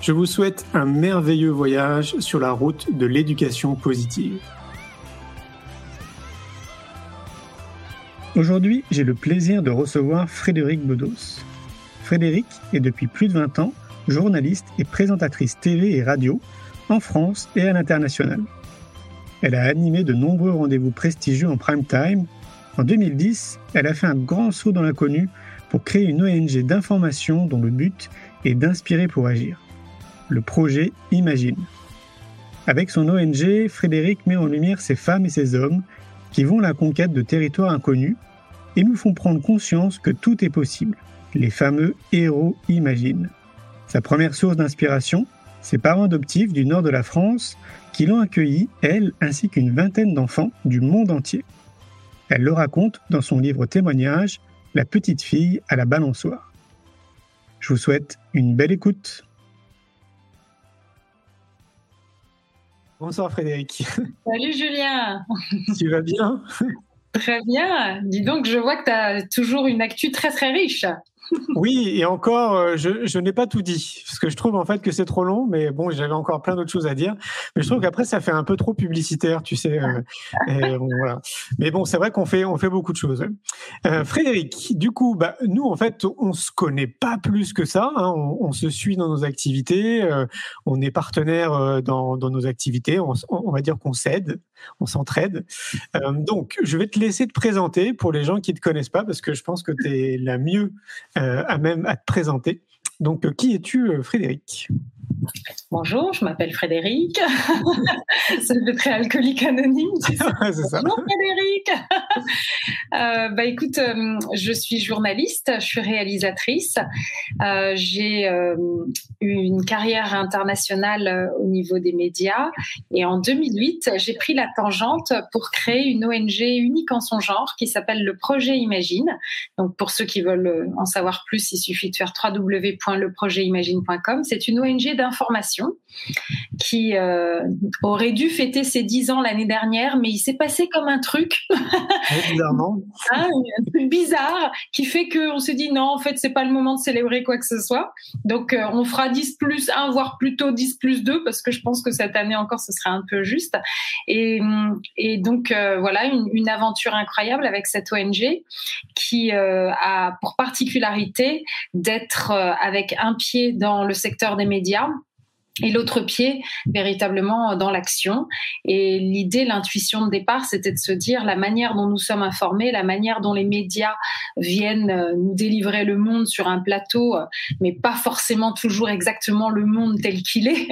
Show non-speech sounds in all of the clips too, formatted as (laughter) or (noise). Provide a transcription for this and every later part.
Je vous souhaite un merveilleux voyage sur la route de l'éducation positive. Aujourd'hui, j'ai le plaisir de recevoir Frédéric Bedos. Frédéric est depuis plus de 20 ans journaliste et présentatrice TV et radio en France et à l'international. Elle a animé de nombreux rendez-vous prestigieux en prime time. En 2010, elle a fait un grand saut dans l'inconnu pour créer une ONG d'information dont le but est d'inspirer pour agir le projet Imagine. Avec son ONG, Frédéric met en lumière ces femmes et ces hommes qui vont la conquête de territoires inconnus et nous font prendre conscience que tout est possible. Les fameux héros Imagine. Sa première source d'inspiration, ses parents adoptifs du nord de la France qui l'ont accueilli, elle ainsi qu'une vingtaine d'enfants du monde entier. Elle le raconte dans son livre témoignage La petite fille à la balançoire. Je vous souhaite une belle écoute. Bonsoir Frédéric. (laughs) Salut Julien. Tu vas bien? Très bien. Dis donc, je vois que tu as toujours une actu très très riche. Oui, et encore, euh, je, n'ai pas tout dit, parce que je trouve en fait que c'est trop long, mais bon, j'avais encore plein d'autres choses à dire. Mais je trouve qu'après, ça fait un peu trop publicitaire, tu sais. Euh. Mais bon, c'est vrai qu'on fait, on fait beaucoup de choses. Euh, Frédéric, du coup, bah, nous, en fait, on se connaît pas plus que ça. Hein, on, se suit dans nos activités, on est partenaire dans, nos activités, on, on va dire qu'on s'aide, on s'entraide. donc, je vais te laisser te présenter pour les gens qui ne te connaissent pas, parce que je pense que tu es la mieux à même à te présenter. Donc, euh, qui es-tu, euh, Frédéric? Bonjour, je m'appelle Frédéric. (laughs) le très alcoolique anonyme. c'est ça. Bonjour Frédéric. (laughs) euh, bah écoute, euh, je suis journaliste, je suis réalisatrice. Euh, j'ai eu une carrière internationale au niveau des médias et en 2008, j'ai pris la tangente pour créer une ONG unique en son genre qui s'appelle le Projet Imagine. Donc pour ceux qui veulent en savoir plus, il suffit de faire www.leprojetimagine.com. C'est une ONG d'information qui euh, aurait dû fêter ses 10 ans l'année dernière, mais il s'est passé comme un truc. bizarrement. (laughs) hein, un truc bizarre qui fait qu'on se dit non, en fait, c'est pas le moment de célébrer quoi que ce soit. Donc, euh, on fera 10 plus 1, voire plutôt 10 plus 2, parce que je pense que cette année encore, ce serait un peu juste. Et, et donc, euh, voilà, une, une, aventure incroyable avec cette ONG qui a pour particularité d'être avec un pied dans le secteur des médias et l'autre pied véritablement dans l'action. Et l'idée, l'intuition de départ, c'était de se dire la manière dont nous sommes informés, la manière dont les médias viennent euh, nous délivrer le monde sur un plateau, euh, mais pas forcément toujours exactement le monde tel qu'il est,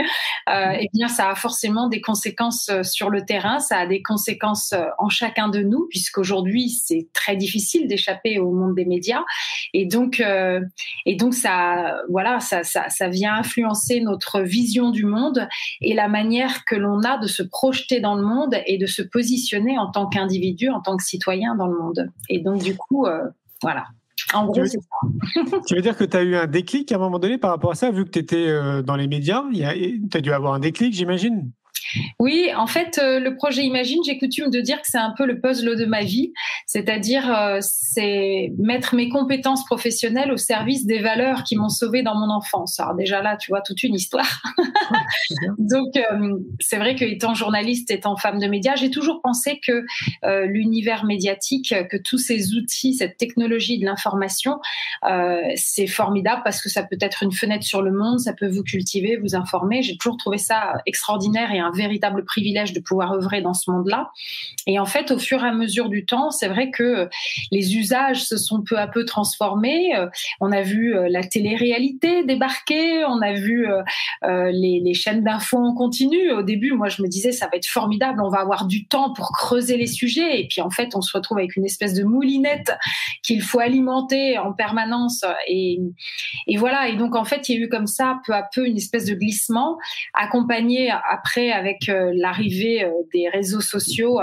euh, eh bien, ça a forcément des conséquences sur le terrain, ça a des conséquences en chacun de nous, puisqu'aujourd'hui, c'est très difficile d'échapper au monde des médias. Et donc, euh, et donc ça, voilà, ça, ça, ça vient influencer notre vision du monde et la manière que l'on a de se projeter dans le monde et de se positionner en tant qu'individu, en tant que citoyen dans le monde. Et donc, du coup, euh, voilà. En gros, c'est ça. (laughs) tu veux dire que tu as eu un déclic à un moment donné par rapport à ça, vu que tu étais euh, dans les médias? Tu as dû avoir un déclic, j'imagine? Oui, en fait, euh, le projet Imagine, j'ai coutume de dire que c'est un peu le puzzle de ma vie, c'est-à-dire euh, c'est mettre mes compétences professionnelles au service des valeurs qui m'ont sauvé dans mon enfance. Alors déjà là, tu vois toute une histoire. (laughs) Donc euh, c'est vrai que étant journaliste, étant femme de médias, j'ai toujours pensé que l'univers médiatique, que tous ces outils, cette technologie de l'information, c'est formidable parce que ça peut être une fenêtre sur le monde, ça peut vous cultiver, vous informer. J'ai toujours trouvé ça extraordinaire et un véritable privilège de pouvoir œuvrer dans ce monde-là. Et en fait, au fur et à mesure du temps, c'est vrai que les usages se sont peu à peu transformés. On a vu la télé-réalité débarquer, on a vu les, les chaînes d'infos en continu. Au début, moi, je me disais, ça va être formidable, on va avoir du temps pour creuser les sujets. Et puis, en fait, on se retrouve avec une espèce de moulinette qu'il faut alimenter en permanence. Et, et voilà. Et donc, en fait, il y a eu comme ça, peu à peu, une espèce de glissement, accompagné après avec euh, l'arrivée euh, des réseaux sociaux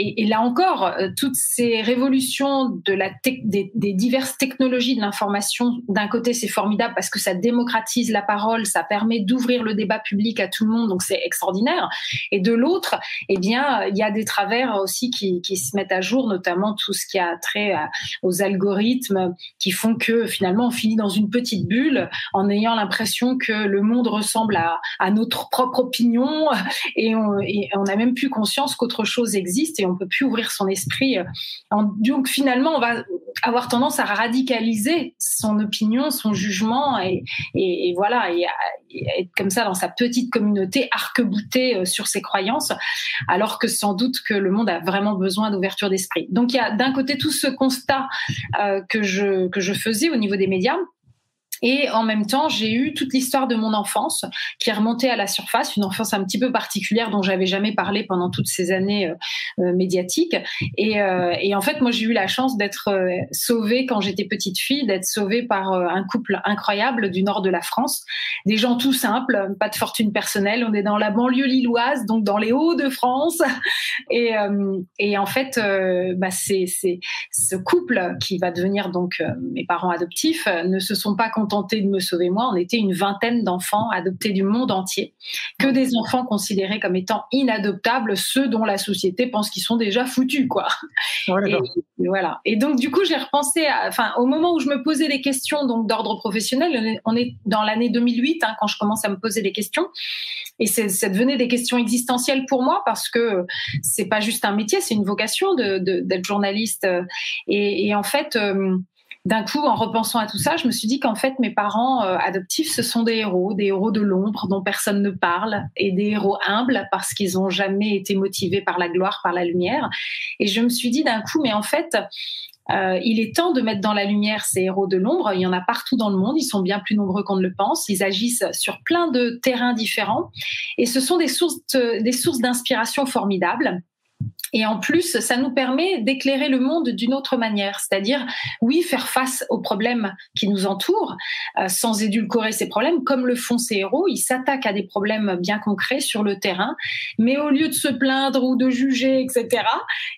et, là encore, euh, toutes ces révolutions de la des, diverses technologies de l'information, d'un côté, c'est formidable parce que ça démocratise la parole, ça permet d'ouvrir le débat public à tout le monde, donc c'est extraordinaire. Et de l'autre, eh bien, il y a des travers aussi qui, qui, se mettent à jour, notamment tout ce qui a trait aux algorithmes qui font que finalement on finit dans une petite bulle en ayant l'impression que le monde ressemble à, à notre propre opinion et on, et on a même plus conscience qu'autre chose existe on peut plus ouvrir son esprit. Euh, donc finalement, on va avoir tendance à radicaliser son opinion, son jugement, et, voilà, et, être comme ça dans sa petite communauté, arc-bouté euh, sur ses croyances, alors que sans doute que le monde a vraiment besoin d'ouverture d'esprit. Donc il y a d'un côté tout ce constat euh, que je que je faisais au niveau des médias et en même temps, j'ai eu toute l'histoire de mon enfance qui est remontée à la surface, une enfance un petit peu particulière dont j'avais jamais parlé pendant toutes ces années euh, euh, médiatiques. Et, euh, et, en fait, moi, j'ai eu la chance d'être sauvée quand j'étais petite fille, d'être sauvée par un couple incroyable du nord de la France, des gens tout simples, pas de fortune personnelle. On est dans la banlieue lilloise, donc dans les Hauts-de-France. Et, et en fait, bah, c'est ce couple qui va devenir donc mes parents adoptifs ne se sont pas tenté de me sauver moi. On était une vingtaine d'enfants adoptés du monde entier, que des enfants considérés comme étant inadoptables, ceux dont la société pense qu'ils sont déjà foutus, quoi. et, voilà. Et donc du coup, j'ai repensé, enfin, au moment où je me posais des questions donc d'ordre professionnel, on est dans l'année 2008 hein, quand je commence à me poser des questions, et ça devenait des questions existentielles pour moi parce que c'est pas juste un métier, c'est une vocation d'être de, journaliste. Et, et, en fait. Euh, d'un coup, en repensant à tout ça, je me suis dit qu'en fait, mes parents euh, adoptifs, ce sont des héros, des héros de l'ombre dont personne ne parle, et des héros humbles parce qu'ils n'ont jamais été motivés par la gloire, par la lumière. Et je me suis dit d'un coup, mais en fait, euh, il est temps de mettre dans la lumière ces héros de l'ombre. Il y en a partout dans le monde. Ils sont bien plus nombreux qu'on ne le pense. Ils agissent sur plein de terrains différents. Et ce sont des sources, des sources d'inspiration formidables. Et en plus, ça nous permet d'éclairer le monde d'une autre manière, c'est-à-dire, oui, faire face aux problèmes qui nous entourent, euh, sans édulcorer ces problèmes, comme le font ces héros. Ils s'attaquent à des problèmes bien concrets sur le terrain, mais au lieu de se plaindre ou de juger, etc.,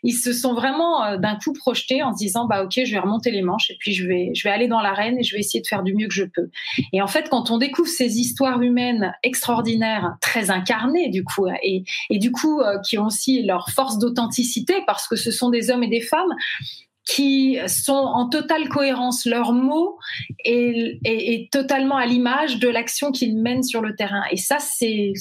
ils se sont vraiment euh, d'un coup projetés en se disant, bah ok, je vais remonter les manches et puis je vais, je vais aller dans l'arène et je vais essayer de faire du mieux que je peux. Et en fait, quand on découvre ces histoires humaines extraordinaires, très incarnées du coup, et, et du coup euh, qui ont aussi leur force parce que ce sont des hommes et des femmes qui sont en totale cohérence. Leur mot est, totalement à l'image de l'action qu'ils mènent sur le terrain. Et ça, c'est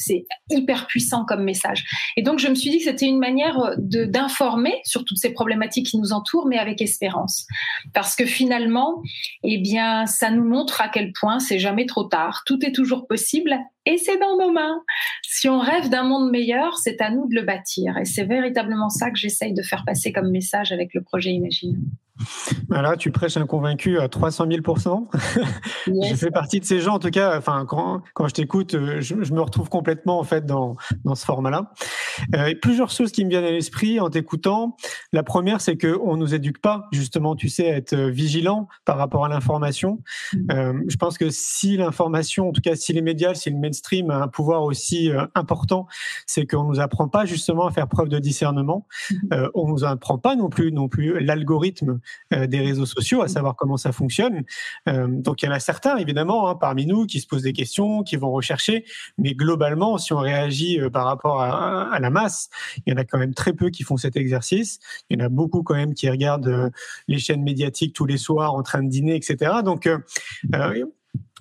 hyper puissant comme message. Et donc, je me suis dit que c'était une manière d'informer sur toutes ces problématiques qui nous entourent, mais avec espérance. Parce que finalement, eh bien, ça nous montre à quel point c'est jamais trop tard. Tout est toujours possible et c'est dans nos mains. Si on rêve d'un monde meilleur, c'est à nous de le bâtir. Et c'est véritablement ça que j'essaye de faire passer comme message avec le projet Imagine. Voilà, tu prêches un convaincu à 300 000 (laughs) Je fais partie de ces gens, en tout cas. Enfin, quand, quand je t'écoute, euh, je, me retrouve complètement en fait dans, dans ce format-là. Euh, plusieurs choses qui me viennent à l'esprit en t'écoutant. La première, c'est que on nous éduque pas, justement, tu sais, à être vigilant par rapport à l'information. Mm. Euh, je pense que si l'information, en tout cas, si les médias, si le mainstream a un pouvoir aussi euh, important, c'est qu'on nous apprend pas justement à faire preuve de discernement. Mm. Euh, on nous apprend pas non plus, non plus l'algorithme euh, des réseaux sociaux, à mm. savoir comment ça fonctionne. Euh, donc il y en a certains, évidemment, hein, parmi nous, qui se posent des questions, qui vont rechercher, mais globalement, si on réagit euh, par rapport à, à, la masse, il y en a quand même très peu qui font cet exercice. Il y en a beaucoup quand même qui regardent les chaînes médiatiques tous les soirs en train de dîner, etc. Donc euh,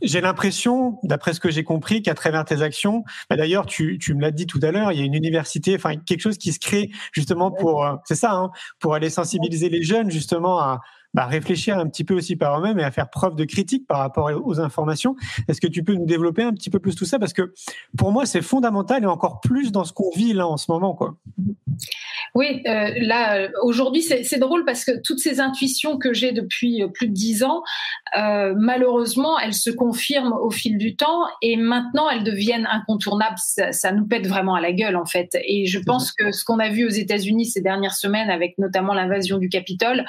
j'ai l'impression, d'après ce que j'ai compris, qu'à travers tes actions, bah d'ailleurs, tu, tu me l'as dit tout à l'heure, il y a une université, enfin quelque chose qui se crée justement pour, c'est ça, hein, pour aller sensibiliser les jeunes justement à, bah, réfléchir un petit peu aussi par eux-mêmes et à faire preuve de critique par rapport aux informations. Est-ce que tu peux nous développer un petit peu plus tout ça? Parce que pour moi, c'est fondamental et encore plus dans ce qu'on vit là en ce moment. Quoi. Oui, euh, là, aujourd'hui, c'est drôle parce que toutes ces intuitions que j'ai depuis plus de dix ans, euh, malheureusement, elles se confirment au fil du temps et maintenant, elles deviennent incontournables. Ça, ça nous pète vraiment à la gueule, en fait. Et je pense que ce qu'on a vu aux États-Unis ces dernières semaines, avec notamment l'invasion du Capitole,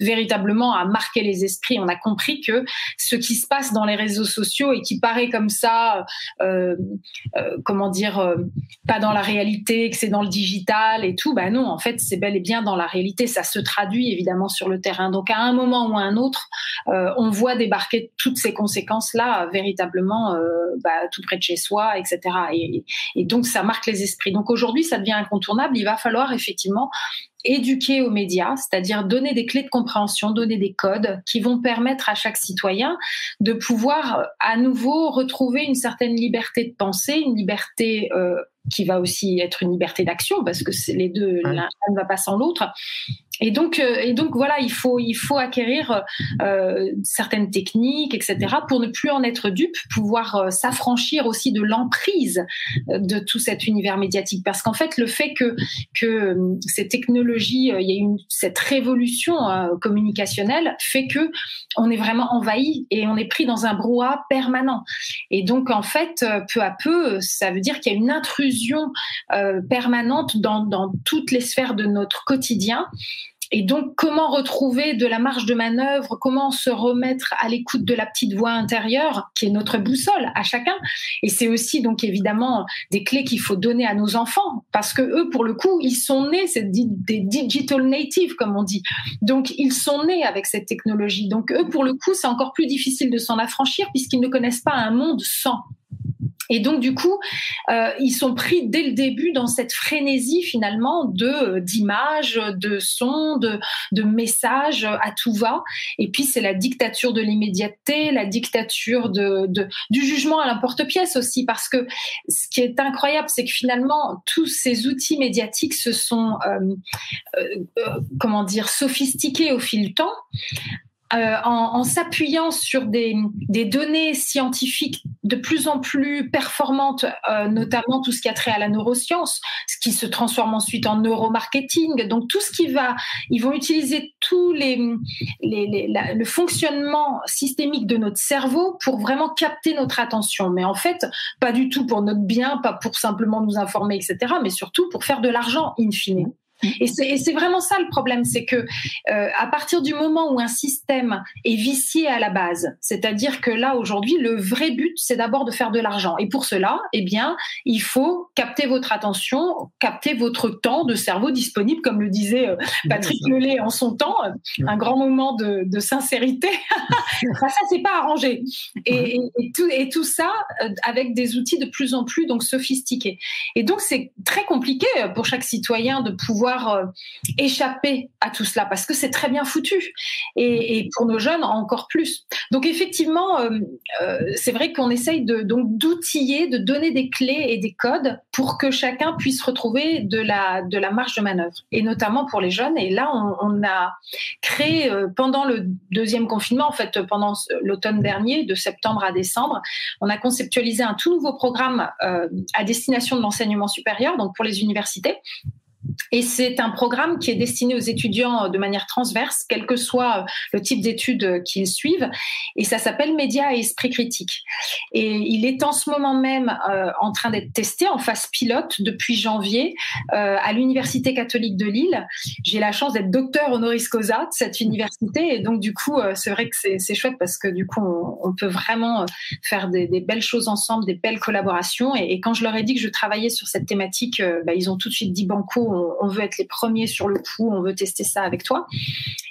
véritablement a marqué les esprits. On a compris que ce qui se passe dans les réseaux sociaux et qui paraît comme ça, euh, euh, comment dire, euh, pas dans la réalité, que c'est dans le digital et tout, ben non, en fait, c'est bel et bien dans la réalité. Ça se traduit évidemment sur le terrain. Donc à un moment ou à un autre, on voit débarquer toutes ces conséquences-là véritablement bah, tout près de chez soi, etc. Et, et donc ça marque les esprits. Donc aujourd'hui, ça devient incontournable. Il va falloir effectivement éduquer aux médias, c'est-à-dire donner des clés de compréhension, donner des codes qui vont permettre à chaque citoyen de pouvoir à nouveau retrouver une certaine liberté de penser, une liberté euh, qui va aussi être une liberté d'action parce que les deux, l'un ne va pas sans l'autre. Et donc, euh, et donc voilà, il faut, il faut acquérir euh, certaines techniques, etc., pour ne plus en être dupe, pouvoir euh, s'affranchir aussi de l'emprise de tout cet univers médiatique. Parce qu'en fait, le fait que que ces technologies, il y a une cette révolution communicationnelle, fait que on est vraiment envahi et on est pris dans un brouhaha permanent. Et donc, en fait, peu à peu, ça veut dire qu'il y a une intrusion euh, permanente dans, toutes les sphères de notre quotidien. Et donc, comment retrouver de la marge de manœuvre? Comment se remettre à l'écoute de la petite voix intérieure, qui est notre boussole à chacun? Et c'est aussi, donc, évidemment, des clés qu'il faut donner à nos enfants, parce que eux, pour le coup, ils sont nés, c'est des digital natives, comme on dit. Donc, ils sont nés avec cette technologie. Donc, eux, pour le coup, c'est encore plus difficile de s'en affranchir, puisqu'ils ne connaissent pas un monde sans. Et donc du coup, euh, ils sont pris dès le début dans cette frénésie finalement de euh, d'images, de sons, de, de messages à tout va. Et puis c'est la dictature de l'immédiateté, la dictature de, de, du jugement à l'importe-pièce aussi, parce que ce qui est incroyable, c'est que finalement tous ces outils médiatiques se sont euh, euh, euh comment dire sophistiqués au fil du temps euh, en, en s'appuyant sur des, des, données scientifiques de plus en plus performantes, euh, notamment tout ce qui a trait à la neuroscience, ce qui se transforme ensuite en neuromarketing. Donc tout ce qui va, ils vont utiliser tous les, les, les le fonctionnement systémique de notre cerveau pour vraiment capter notre attention. Mais en fait, pas du tout pour notre bien, pas pour simplement nous informer, etc., mais surtout pour faire de l'argent in fine. Et c'est vraiment ça le problème, c'est que euh, à partir du moment où un système est vicié à la base, c'est-à-dire que là aujourd'hui le vrai but c'est d'abord de faire de l'argent. Et pour cela, eh bien, il faut capter votre attention, capter votre temps de cerveau disponible, comme le disait euh, Patrick Lelay en son temps, un grand moment de, de sincérité. (laughs) ça c'est pas arrangé. Et, et, tout, et tout ça euh, avec des outils de plus en plus donc sophistiqués. Et donc c'est très compliqué pour chaque citoyen de pouvoir euh, échapper à tout cela parce que c'est très bien foutu et, pour nos jeunes encore plus. Donc effectivement, euh, euh, c'est vrai qu'on essaye de donc d'outiller, de donner des clés et des codes pour que chacun puisse retrouver de la de la marge de manœuvre et notamment pour les jeunes. Et là, on, a créé pendant le deuxième confinement, en fait pendant l'automne dernier, de septembre à décembre, on a conceptualisé un tout nouveau programme à destination de l'enseignement supérieur, donc pour les universités et c'est un programme qui est destiné aux étudiants de manière transverse, quel que soit le type d'études qu'ils suivent. Et ça s'appelle Média et Esprit Critique. Et il est en ce moment même euh, en train d'être testé en phase pilote depuis janvier euh, à l'Université catholique de Lille. J'ai la chance d'être docteur honoris causa de cette université. Et donc, du coup, euh, c'est vrai que c'est chouette parce que du coup, on, peut vraiment faire des, belles choses ensemble, des belles collaborations. Et, et, quand je leur ai dit que je travaillais sur cette thématique, bah, ils ont tout de suite dit banco on, veut être les premiers sur le coup, on veut tester ça avec toi.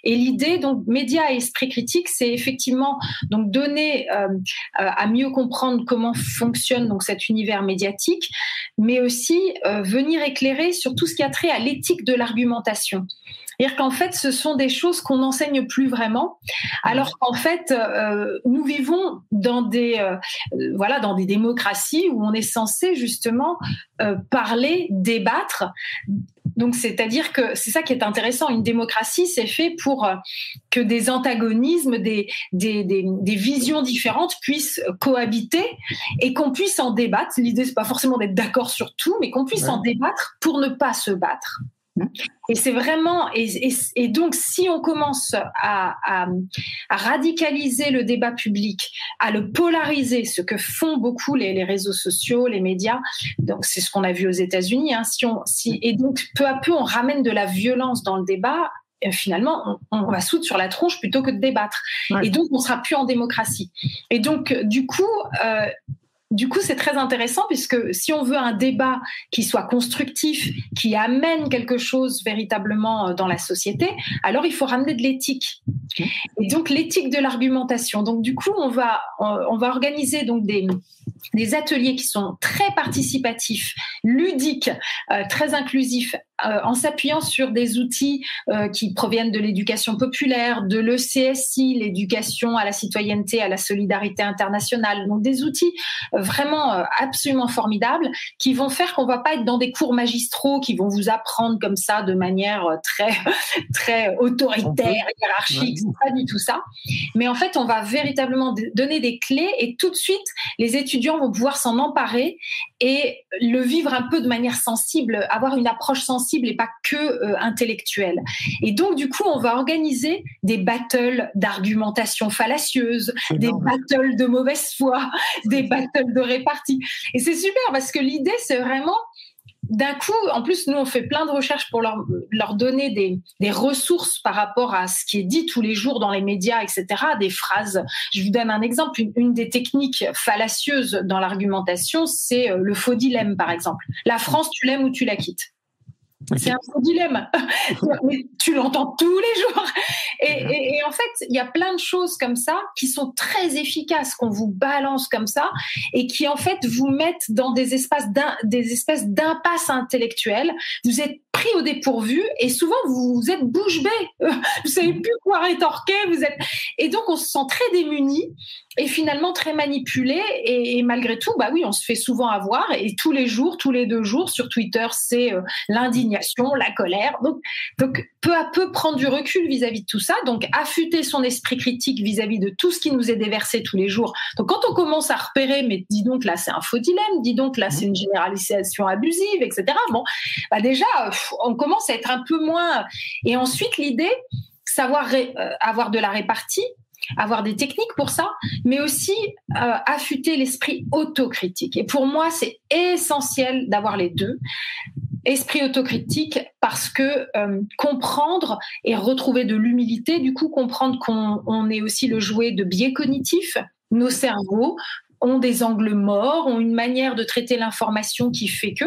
Et l'idée, donc, média et esprit critique, c'est effectivement donc donner euh, euh, à mieux comprendre comment fonctionne donc cet univers médiatique, mais aussi euh, venir éclairer sur tout ce qui a trait à l'éthique de l'argumentation. C'est-à-dire qu'en fait, ce sont des choses qu'on n'enseigne plus vraiment, alors qu'en fait, euh, nous vivons dans des, euh, voilà, dans des démocraties où on est censé justement euh, parler, débattre. Donc, c'est-à-dire que c'est ça qui est intéressant. Une démocratie, c'est fait pour que des antagonismes, des, des, des, des visions différentes puissent cohabiter et qu'on puisse en débattre. L'idée, c'est pas forcément d'être d'accord sur tout, mais qu'on puisse en débattre pour ne pas se battre. Et c'est vraiment, et, et, et, donc si on commence à, à, à, radicaliser le débat public, à le polariser, ce que font beaucoup les, les réseaux sociaux, les médias, donc c'est ce qu'on a vu aux États-Unis. Hein, si on, si, et donc peu à peu on ramène de la violence dans le débat. Et finalement, on, on va souder sur la tronche plutôt que de débattre. Ouais. Et donc, on sera plus en démocratie. Et donc, du coup, euh, du coup, c'est très intéressant puisque si on veut un débat qui soit constructif, qui amène quelque chose véritablement euh, dans la société, alors il faut ramener de l'éthique. Et donc l'éthique de l'argumentation. Donc du coup, on va on va organiser donc des des ateliers qui sont très participatifs, ludiques, euh, très inclusifs, euh, en s'appuyant sur des outils euh, qui proviennent de l'éducation populaire, de l'ECSI, l'éducation à la citoyenneté, à la solidarité internationale. Donc des outils vraiment absolument formidables qui vont faire qu'on va pas être dans des cours magistraux qui vont vous apprendre comme ça de manière très (laughs) très autoritaire, hiérarchique. C'est pas du tout ça. Mais en fait, on va véritablement donner des clés et tout de suite, les étudiants vont pouvoir s'en emparer et le vivre un peu de manière sensible, avoir une approche sensible et pas que euh, intellectuelle. Et donc, du coup, on va organiser des battles d'argumentation fallacieuse, des battles de mauvaise foi, (laughs) des battles de répartie. Et c'est super parce que l'idée, c'est vraiment d'un coup, en plus, nous, on fait plein de recherches pour leur, donner des, ressources par rapport à ce qui est dit tous les jours dans les médias, etc., des phrases. Je vous donne un exemple. Une, une des techniques fallacieuses dans l'argumentation, c'est euh, le faux dilemme, par exemple. La France, tu l'aimes ou tu la quittes c'est un faux dilemme. (laughs) Tu l'entends tous les jours. Et, et, et, en fait, il y a plein de choses comme ça qui sont très efficaces, qu'on vous balance comme ça, et qui en fait vous mettent dans des espaces des espèces d'impasse intellectuelle. Vous êtes pris au dépourvu et souvent vous êtes bouche bée. (laughs) Vous savez plus quoi rétorquer. Vous êtes et donc on se sent très démuni et finalement très manipulé et, et, malgré tout, bah oui, on se fait souvent avoir et tous les jours, tous les deux jours sur Twitter, c'est euh, l'indignation, la colère. Donc, peu à peu prendre du recul vis-à-vis -vis de tout ça, donc affûter son esprit critique vis-à-vis -vis de tout ce qui nous est déversé tous les jours. Donc quand on commence à repérer, mais dis donc là c'est un faux dilemme, dis donc là c'est une généralisation abusive, etc. Bon, bah déjà on commence à être un peu moins. Et ensuite l'idée, savoir euh, avoir de la répartie avoir des techniques pour ça, mais aussi euh, affûter l'esprit autocritique. Et pour moi, c'est essentiel d'avoir les deux. Esprit autocritique parce que euh, comprendre et retrouver de l'humilité, du coup comprendre qu'on est aussi le jouet de biais cognitifs, nos cerveaux ont des angles morts, ont une manière de traiter l'information qui fait que.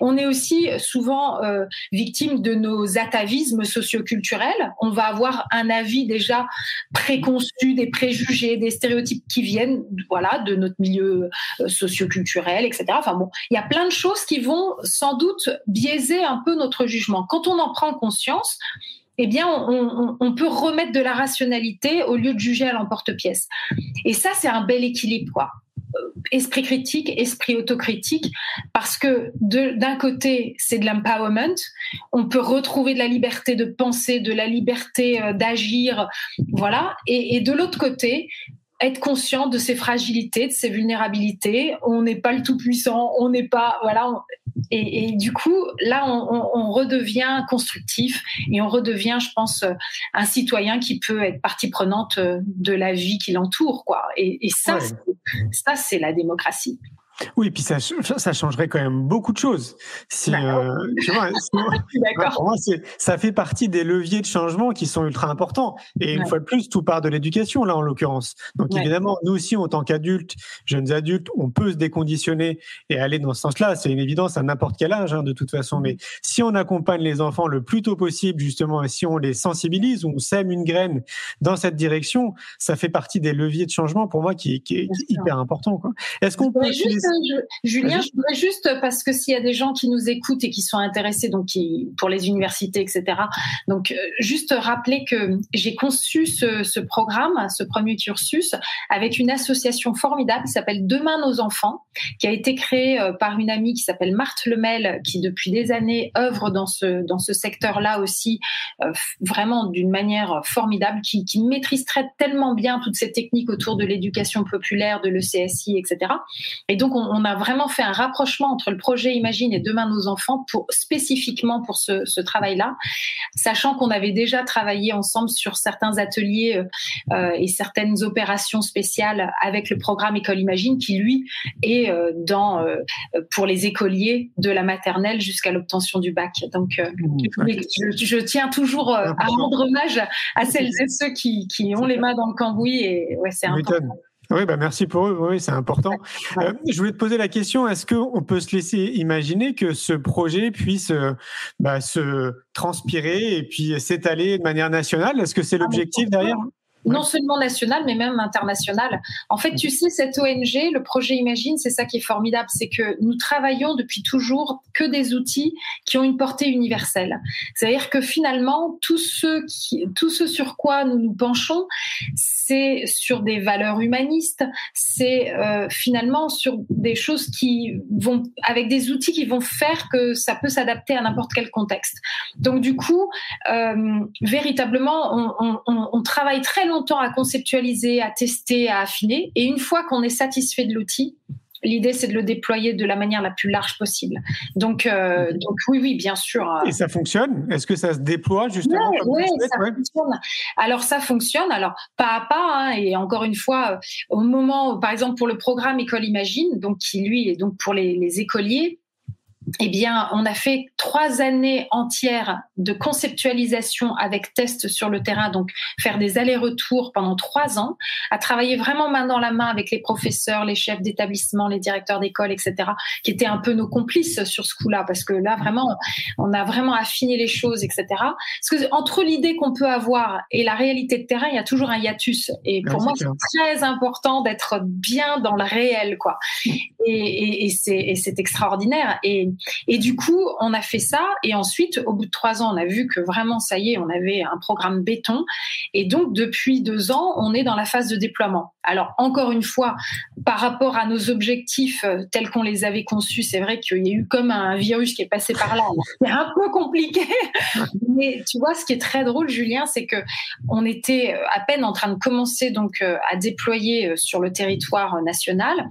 On est aussi souvent euh, victime de nos atavismes socioculturels. On va avoir un avis déjà préconçu, des préjugés, des stéréotypes qui viennent voilà, de notre milieu euh, socioculturel, etc. Enfin bon, il y a plein de choses qui vont sans doute biaiser un peu notre jugement. Quand on en prend conscience, eh bien, on, on, on, peut remettre de la rationalité au lieu de juger à l'emporte-pièce. Et ça, c'est un bel équilibre, quoi. Esprit critique, esprit autocritique, parce que d'un côté, c'est de l'empowerment, on peut retrouver de la liberté de penser, de la liberté euh, d'agir, voilà, et, de l'autre côté, être conscient de ses fragilités, de ses vulnérabilités. On n'est pas le tout puissant, on n'est pas voilà. Et, et, du coup, là, on, on, on, redevient constructif et on redevient, je pense, un citoyen qui peut être partie prenante de la vie qui l'entoure, quoi. Et, et ça, ouais. ça, c'est la démocratie. Oui, puis ça, ça changerait quand même beaucoup de choses. Si, euh, tu vois, (laughs) pour moi, ça fait partie des leviers de changement qui sont ultra importants. Et une fois de plus, tout part de l'éducation, là, en l'occurrence. Donc, ouais. évidemment, nous aussi, en tant qu'adultes, jeunes adultes, on peut se déconditionner et aller dans ce sens-là. C'est une évidence à n'importe quel âge, hein, de toute façon. Mais si on accompagne les enfants le plus tôt possible, justement, et si on les sensibilise, on sème une graine dans cette direction, ça fait partie des leviers de changement, pour moi, qui, qui est hyper important. Est-ce qu'on peut Julien, je voudrais juste, parce que s'il y a des gens qui nous écoutent et qui sont intéressés, donc qui, pour les universités, etc., donc euh, juste rappeler que j'ai conçu ce, ce, programme, ce premier cursus, avec une association formidable qui s'appelle Demain nos enfants, qui a été créée euh, par une amie qui s'appelle Marthe Lemel, qui depuis des années œuvre dans ce, dans ce secteur-là aussi, euh, vraiment d'une manière formidable, qui, qui maîtrise très, tellement bien toutes ces techniques autour de l'éducation populaire, de l'ECSI, etc. Et donc, on, on, a vraiment fait un rapprochement entre le projet Imagine et Demain nos enfants pour spécifiquement pour ce, ce travail-là, sachant qu'on avait déjà travaillé ensemble sur certains ateliers euh, euh, et certaines opérations spéciales avec le programme École Imagine, qui lui est euh, dans euh, pour les écoliers de la maternelle jusqu'à l'obtention du bac. Donc, je, je, tiens toujours à rendre hommage à celles et ceux qui, qui ont les mains dans le cambouis et ouais, c'est important. Oui, bah merci pour eux. Oui, c'est important. (laughs) Euh, je voulais te poser la question est-ce qu'on peut se laisser imaginer que ce projet puisse euh, bah, se transpirer et puis s'étaler de manière nationale? Est-ce que c'est ah, l'objectif derrière? Non seulement national, mais même international. En fait, tu sais, cette ONG, le projet Imagine, c'est ça qui est formidable, c'est que nous travaillons depuis toujours que des outils qui ont une portée universelle. C'est-à-dire que finalement, tout ce, qui, tout ce sur quoi nous nous penchons, c'est sur des valeurs humanistes, c'est euh, finalement sur des choses qui vont, avec des outils qui vont faire que ça peut s'adapter à n'importe quel contexte. Donc du coup, euh, véritablement, on, travaille très longtemps à conceptualiser, à tester, à affiner. Et une fois qu'on est satisfait de l'outil, L'idée, c'est de le déployer de la manière la plus large possible. Donc, euh, donc oui, oui, bien sûr. Et ça fonctionne? Est-ce que ça se déploie justement Oui, ça fonctionne. Alors, ça fonctionne. Alors, pas à pas. Hein, et encore une fois, euh, au moment, par exemple, pour le programme École Imagine, donc qui lui est donc pour les, les écoliers, eh bien, on a fait trois années entières de conceptualisation avec tests sur le terrain, donc faire des allers-retours pendant trois ans, à travailler vraiment main dans la main avec les professeurs, les chefs d'établissement, les directeurs d'école, etc., qui étaient un peu nos complices sur ce coup-là, parce que là, vraiment, on a vraiment affiné les choses, etc. Parce que entre l'idée qu'on peut avoir et la réalité de terrain, il y a toujours un hiatus. Et pour moi, c'est très important d'être bien dans le réel, quoi. Et, et, et c'est extraordinaire. Et et du coup, on a fait ça. Et ensuite, au bout de trois ans, on a vu que vraiment, ça y est, on avait un programme béton. Et donc, depuis deux ans, on est dans la phase de déploiement. Alors, encore une fois, par rapport à nos objectifs euh, tels qu'on les avait conçus, c'est vrai qu'il y a eu comme un virus qui est passé par là. (laughs) C'est un peu compliqué. (laughs) Mais tu vois, ce qui est très drôle, Julien, c'est que on était à peine en train de commencer donc euh, à déployer euh, sur le territoire national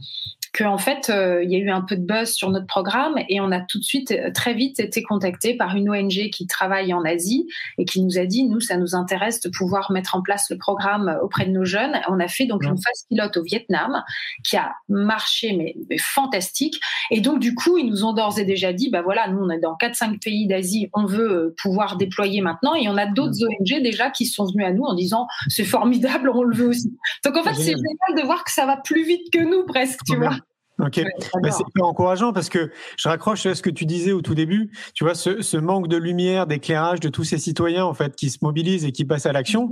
qu'en fait, euh, il y a eu un peu de buzz sur notre programme et on a tout de suite, euh, très vite, été contacté par une ONG qui travaille en Asie et qui nous a dit, nous, ça nous intéresse de pouvoir mettre en place le programme auprès de nos jeunes. On a fait donc une phase pilote au Vietnam qui a marché, mais, fantastique. Et donc, du coup, ils nous ont d'ores et déjà dit, bah voilà, nous, on est dans 4-5 pays d'Asie, on veut euh, pouvoir déployer maintenant. Et on a d'autres ONG déjà qui sont venus à nous en disant, c'est formidable, on le veut aussi. Donc, en fait, c'est génial de voir que ça va plus vite que nous, presque, tu vois. Ok, bah, c'est hyper encourageant parce que je raccroche à ce que tu disais au tout début. Tu vois, ce, ce manque de lumière, d'éclairage de tous ces citoyens en fait qui se mobilisent et qui passent à l'action.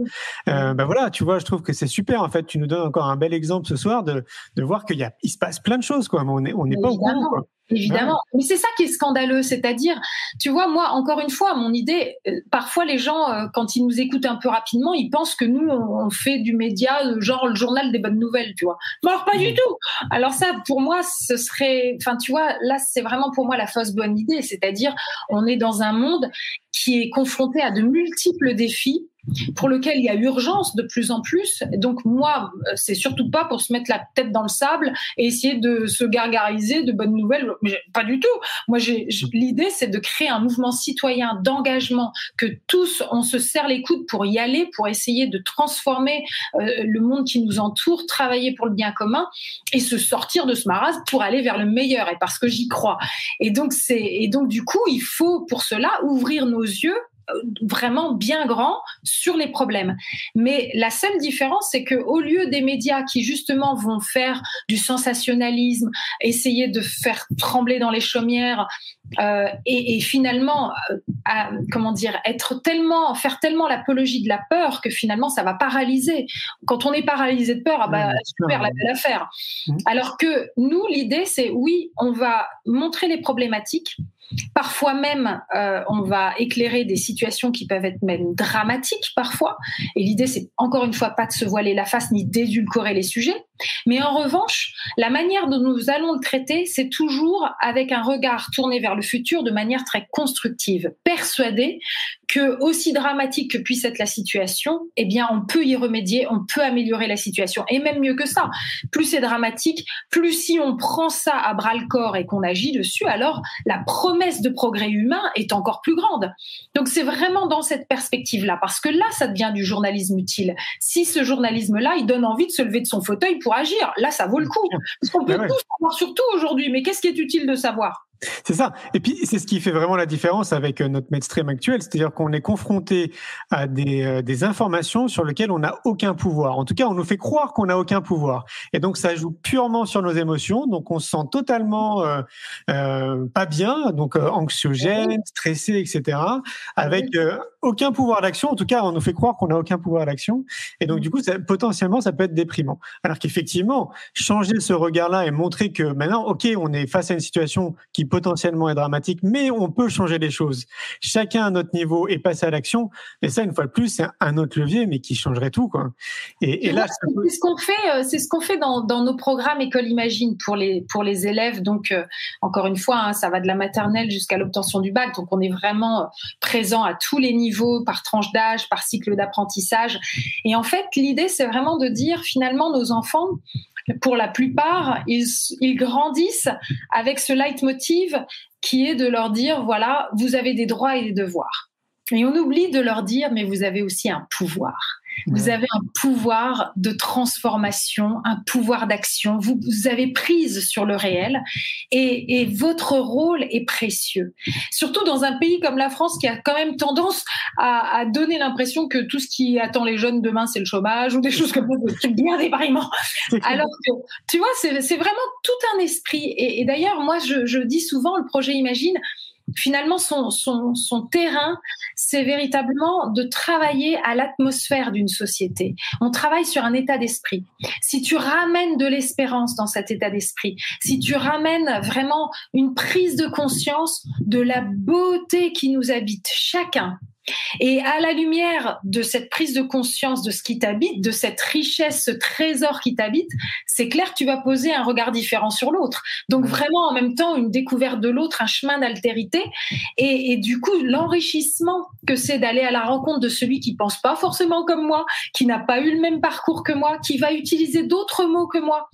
Euh, ben voilà, tu vois, je trouve que c'est super. En fait, tu nous donnes encore un bel exemple ce soir de, de voir qu'il y a, il se passe plein de choses quoi. Mais on n'est on n'est pas au courant. Évidemment. Mais c'est ça qui est scandaleux, c'est-à-dire, tu vois, moi, encore une fois, mon idée, euh, parfois les gens, euh, quand ils nous écoutent un peu rapidement, ils pensent que nous, on fait du média, euh, genre le journal des bonnes nouvelles, tu vois. Mais alors pas du mmh. tout. Alors ça, pour moi, ce serait, enfin, tu vois, là, c'est vraiment pour moi la fausse bonne idée, c'est-à-dire, on est dans un monde qui est confronté à de multiples défis pour lequel il y a urgence de plus en plus. Donc moi, c'est surtout pas pour se mettre la tête dans le sable et essayer de se gargariser de bonnes nouvelles. Pas du tout. Moi, l'idée, c'est de créer un mouvement citoyen d'engagement, que tous, on se serre les coudes pour y aller, pour essayer de transformer euh, le monde qui nous entoure, travailler pour le bien commun et se sortir de ce marasme pour aller vers le meilleur. Et parce que j'y crois. Et donc c'est et donc du coup, il faut pour cela ouvrir nos yeux euh, vraiment bien grand sur les problèmes. Mais la seule différence, c'est que au lieu des médias qui justement vont faire du sensationnalisme, essayer de faire trembler dans les chaumières euh, et, et, finalement, euh, à, comment dire, être tellement, faire tellement l'apologie de la peur que finalement ça va paralyser. Quand on est paralysé de peur, ah bah, super, la belle affaire. Mmh. Alors que nous, l'idée, c'est oui, on va montrer les problématiques, Parfois même, euh, on va éclairer des situations qui peuvent être même dramatiques parfois. Et l'idée, c'est encore une fois pas de se voiler la face ni d'édulcorer les sujets. Mais en revanche, la manière dont nous allons le traiter, c'est toujours avec un regard tourné vers le futur de manière très constructive, persuadé que aussi dramatique que puisse être la situation, eh bien, on peut y remédier, on peut améliorer la situation. Et même mieux que ça, plus c'est dramatique, plus si on prend ça à bras le corps et qu'on agit dessus, alors la promesse de progrès humain est encore plus grande. Donc c'est vraiment dans cette perspective-là, parce que là, ça devient du journalisme utile. Si ce journalisme-là, il donne envie de se lever de son fauteuil agir, là, ça vaut le coup. Parce qu'on peut tout savoir sur tout aujourd'hui, mais qu'est-ce qui est utile de savoir? C'est ça. Et puis, c'est ce qui fait vraiment la différence avec euh, notre mainstream actuel. C'est-à-dire qu'on est confronté à des, euh, des, informations sur lesquelles on n'a aucun pouvoir. En tout cas, on nous fait croire qu'on n'a aucun pouvoir. Et donc, ça joue purement sur nos émotions. Donc, on se sent totalement euh, euh pas bien, donc anxiogène, stressé, etc. Avec aucun pouvoir d'action. En tout cas, on nous fait croire qu'on n'a aucun pouvoir d'action. Et donc, du coup, ça, potentiellement, ça peut être déprimant. Alors qu'effectivement, changer ce regard-là et montrer que maintenant, OK, on est face à une situation qui potentiellement est dramatique, mais on peut changer les choses. Chacun à notre niveau et passer à l'action. Et ça, une fois de plus, c'est un autre levier, mais qui changerait tout, quoi. Et, et là, c'est ce qu'on fait, euh, c'est ce qu'on fait dans, dans, nos programmes École Imagine pour les pour les élèves. Donc, euh, encore une fois, hein, ça va de la maternelle jusqu'à l'obtention du bac. Donc, on est vraiment présent à tous les niveaux, par tranche d'âge, par cycle d'apprentissage. Et en fait, l'idée, c'est vraiment de dire finalement, nos enfants pour la plupart, ils, ils grandissent avec ce leitmotiv qui est de leur dire, voilà, vous avez des droits et des devoirs. Et on oublie de leur dire, mais vous avez aussi un pouvoir. Vous avez un pouvoir de transformation, un pouvoir d'action. Vous, vous, avez prise sur le réel et, et, votre rôle est précieux. Surtout dans un pays comme la France qui a quand même tendance à, à donner l'impression que tout ce qui attend les jeunes demain, c'est le chômage ou des choses comme ça, c'est bien déprimant. Alors que, tu vois, c'est vraiment tout un esprit. Et, et d'ailleurs, moi, je, je dis souvent, le projet Imagine, finalement, son, terrain, c'est véritablement de travailler à l'atmosphère d'une société. On travaille sur un état d'esprit. Si tu ramènes de l'espérance dans cet état d'esprit, si tu ramènes vraiment une prise de conscience de la beauté qui nous habite, chacun, et à la lumière de cette prise de conscience de ce qui t'habite, de cette richesse, ce trésor qui t'habite, c'est clair que tu vas poser un regard différent sur l'autre. Donc vraiment en même temps une découverte de l'autre, un chemin d'altérité et, et, du coup l'enrichissement que c'est d'aller à la rencontre de celui qui pense pas forcément comme moi, qui n'a pas eu le même parcours que moi, qui va utiliser d'autres mots que moi.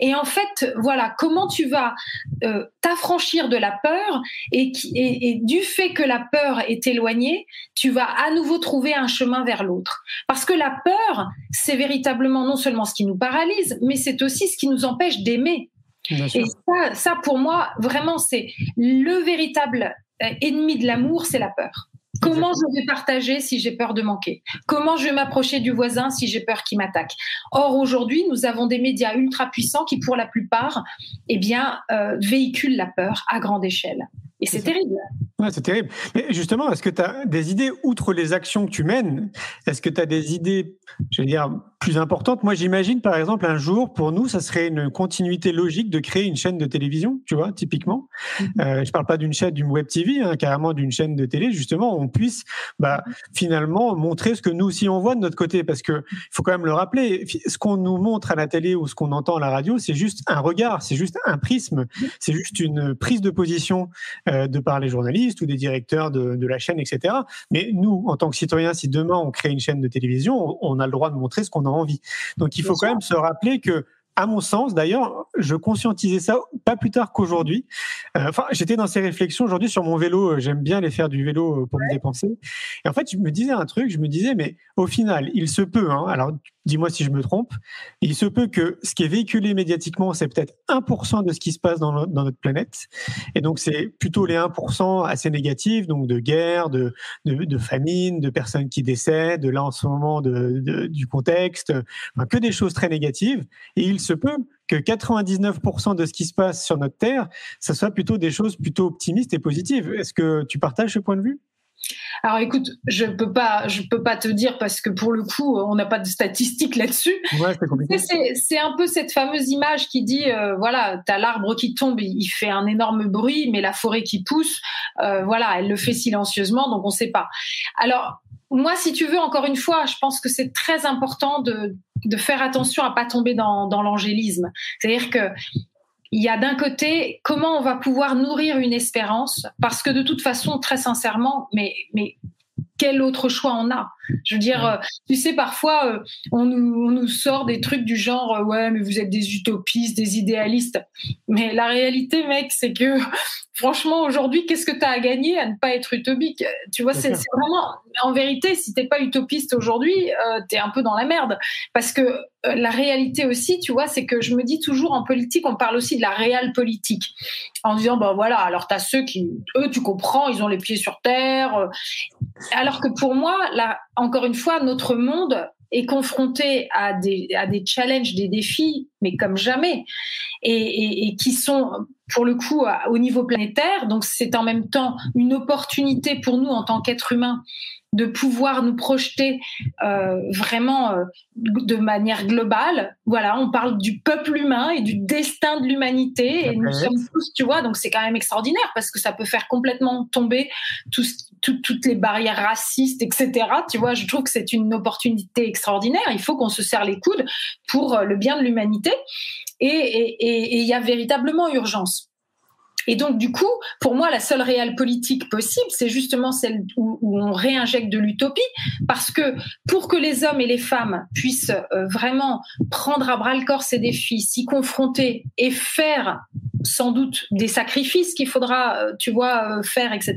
Et en fait, voilà, comment tu vas euh, t'affranchir de la peur et, qui, et, et du fait que la peur est éloignée, tu vas à nouveau trouver un chemin vers l'autre. Parce que la peur, c'est véritablement non seulement ce qui nous paralyse, mais c'est aussi ce qui nous empêche d'aimer. Et ça, ça, pour moi, vraiment, c'est le véritable euh, ennemi de l'amour, c'est la peur. Comment je vais partager si j'ai peur de manquer? Comment je vais m'approcher du voisin si j'ai peur qu'il m'attaque? Or aujourd'hui, nous avons des médias ultra puissants qui, pour la plupart, eh bien, euh, véhiculent la peur à grande échelle. Et c'est terrible. Ouais, c'est terrible. Mais justement, est-ce que tu as des idées, outre les actions que tu mènes, est-ce que tu as des idées, je veux dire, plus importantes? Moi, j'imagine, par exemple, un jour, pour nous, ça serait une continuité logique de créer une chaîne de télévision, tu vois, typiquement. Mm-hmm. Euh, je parle pas d'une chaîne, d'une web TV, hein, carrément d'une chaîne de télé, justement, on puisse bah, finalement montrer ce que nous aussi on voit de notre côté. Parce que il faut quand même le rappeler, ce qu'on nous montre à la télé ou ce qu'on entend à la radio, c'est juste un regard, c'est juste un prisme, c'est juste une prise de position de par les journalistes ou des directeurs de, de, la chaîne, etc. Mais nous, en tant que citoyens, si demain on crée une chaîne de télévision, on a le droit de montrer ce qu'on a envie. Donc il faut quand même se rappeler que à mon sens, d'ailleurs, je conscientisais ça pas plus tard qu'aujourd'hui. Euh, enfin, j'étais dans ces réflexions aujourd'hui sur mon vélo. J'aime bien aller faire du vélo pour me dépenser. Et en fait, je me disais un truc. Je me disais, mais au final, il se peut. Hein, alors, dis-moi si je me trompe, il se peut que ce qui est véhiculé médiatiquement, c'est peut-être 1% de ce qui se passe dans, notre planète. Et donc, c'est plutôt les 1% assez négatifs, donc de guerre, de, de, de, famine, de personnes qui décèdent, de là en ce moment de, du contexte, que des choses très négatives. Et il se peut que 99% de ce qui se passe sur notre Terre, ça soit plutôt des choses plutôt optimistes et positives. Est-ce que tu partages ce point de vue? Alors écoute, je peux pas, je peux pas te dire parce que pour le coup, on n'a pas de statistiques (laughs) là-dessus. Ouais, c'est un peu cette fameuse image qui dit, euh, voilà, t'as l'arbre qui tombe, il fait un énorme bruit, mais la forêt qui pousse, euh, voilà, elle le fait silencieusement, donc on ne sait pas. Alors moi, si tu veux, encore une fois, je pense que c'est très important de, de faire attention à pas tomber dans, dans l'angélisme. C'est-à-dire que il y a d'un côté comment on va pouvoir nourrir une espérance, parce que de toute façon, très sincèrement, mais, mais quel autre choix on a Je veux dire, euh, tu sais, parfois, euh, on, nous, on, nous, sort des trucs du genre, euh, ouais, mais vous êtes des utopistes, des idéalistes. Mais la réalité, mec, c'est que, (laughs) franchement, aujourd'hui, qu'est-ce que tu as à gagner à ne pas être utopique? Tu vois, c'est vraiment, en vérité, si t'es pas utopiste aujourd'hui, euh, tu es un peu dans la merde. Parce que la réalité aussi, tu vois, c'est que je me dis toujours en politique, on parle aussi de la réelle politique. En disant, ben voilà, alors tu as ceux qui, eux, tu comprends, ils ont les pieds sur terre. Alors que pour moi, là, encore une fois, notre monde est confronté à des, à des challenges, des défis, mais comme jamais, et, et, qui sont pour le coup au niveau planétaire. Donc c'est en même temps une opportunité pour nous en tant qu'êtres humains de pouvoir nous projeter euh, vraiment euh, de manière globale. Voilà, on parle du peuple humain et du destin de l'humanité et nous sommes tous, tu vois, donc c'est quand même extraordinaire parce que ça peut faire complètement tomber tout toutes les barrières racistes, etc. Tu vois, je trouve que c'est une opportunité extraordinaire. Il faut qu'on se serre les coudes pour euh, le bien de l'humanité et il y a véritablement urgence. Et donc, du coup, pour moi, la seule réelle politique possible, c'est justement celle où, on réinjecte de l'utopie, parce que pour que les hommes et les femmes puissent euh, vraiment prendre à bras le corps ces défis, s'y confronter et faire sans doute des sacrifices qu'il faudra, euh, tu vois, euh, faire, etc.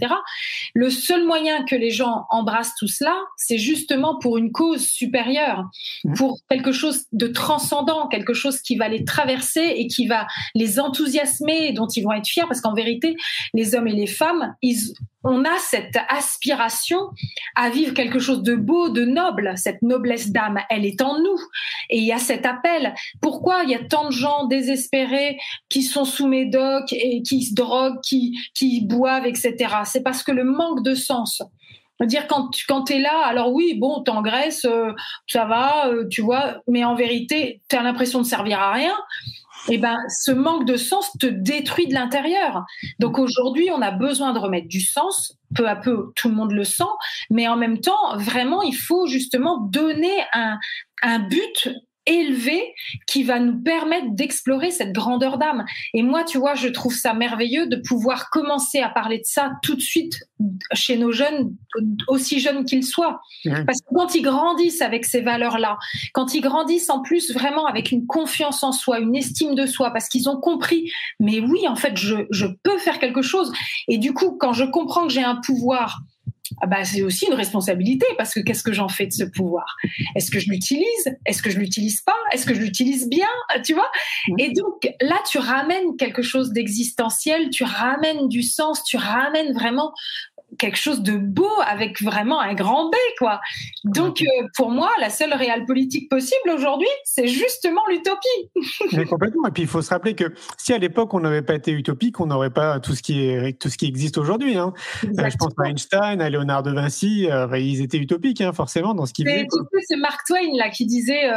Le seul moyen que les gens embrassent tout cela, c'est justement pour une cause supérieure, mmh. pour quelque chose de transcendant, quelque chose qui va les traverser et qui va les enthousiasmer, dont ils vont être fiers, parce qu'en vérité, les hommes et les femmes, ils, on a cette aspiration à vivre quelque chose de beau, de noble. Cette noblesse d'âme, elle est en nous. Et il y a cet appel. Pourquoi il y a tant de gens désespérés qui sont sous médoc et qui se droguent, qui, qui boivent, etc. C'est parce que le manque de sens. Dire quand tu quand es là, alors oui, bon, t'engraisses, euh, ça va, euh, tu vois, mais en vérité, tu as l'impression de servir à rien eh ben, ce manque de sens te détruit de l'intérieur. Donc aujourd'hui, on a besoin de remettre du sens. Peu à peu, tout le monde le sent, mais en même temps, vraiment, il faut justement donner un, un but élevé qui va nous permettre d'explorer cette grandeur d'âme. Et moi, tu vois, je trouve ça merveilleux de pouvoir commencer à parler de ça tout de suite chez nos jeunes, aussi jeunes qu'ils soient. Parce que quand ils grandissent avec ces valeurs-là, quand ils grandissent en plus vraiment avec une confiance en soi, une estime de soi, parce qu'ils ont compris, mais oui, en fait, je, je peux faire quelque chose. Et du coup, quand je comprends que j'ai un pouvoir, ah bah, c'est aussi une responsabilité parce que qu'est-ce que j'en fais de ce pouvoir? Est-ce que je l'utilise? Est-ce que je l'utilise pas? Est-ce que je l'utilise bien? Tu vois? Et donc là, tu ramènes quelque chose d'existentiel, tu ramènes du sens, tu ramènes vraiment quelque chose de beau avec vraiment un grand B, quoi. Donc, euh, pour moi, la seule réelle politique possible aujourd'hui, c'est justement l'utopie. (laughs) Complètement. Et puis, il faut se rappeler que si à l'époque on n'avait pas été utopique, on n'aurait pas tout ce qui est tout ce qui existe aujourd'hui. Hein. Euh, je pense à Einstein, à Léonard de Vinci, euh, ils étaient utopiques, hein, forcément, dans ce qu'ils faisaient. C'est Mark Twain là qui disait,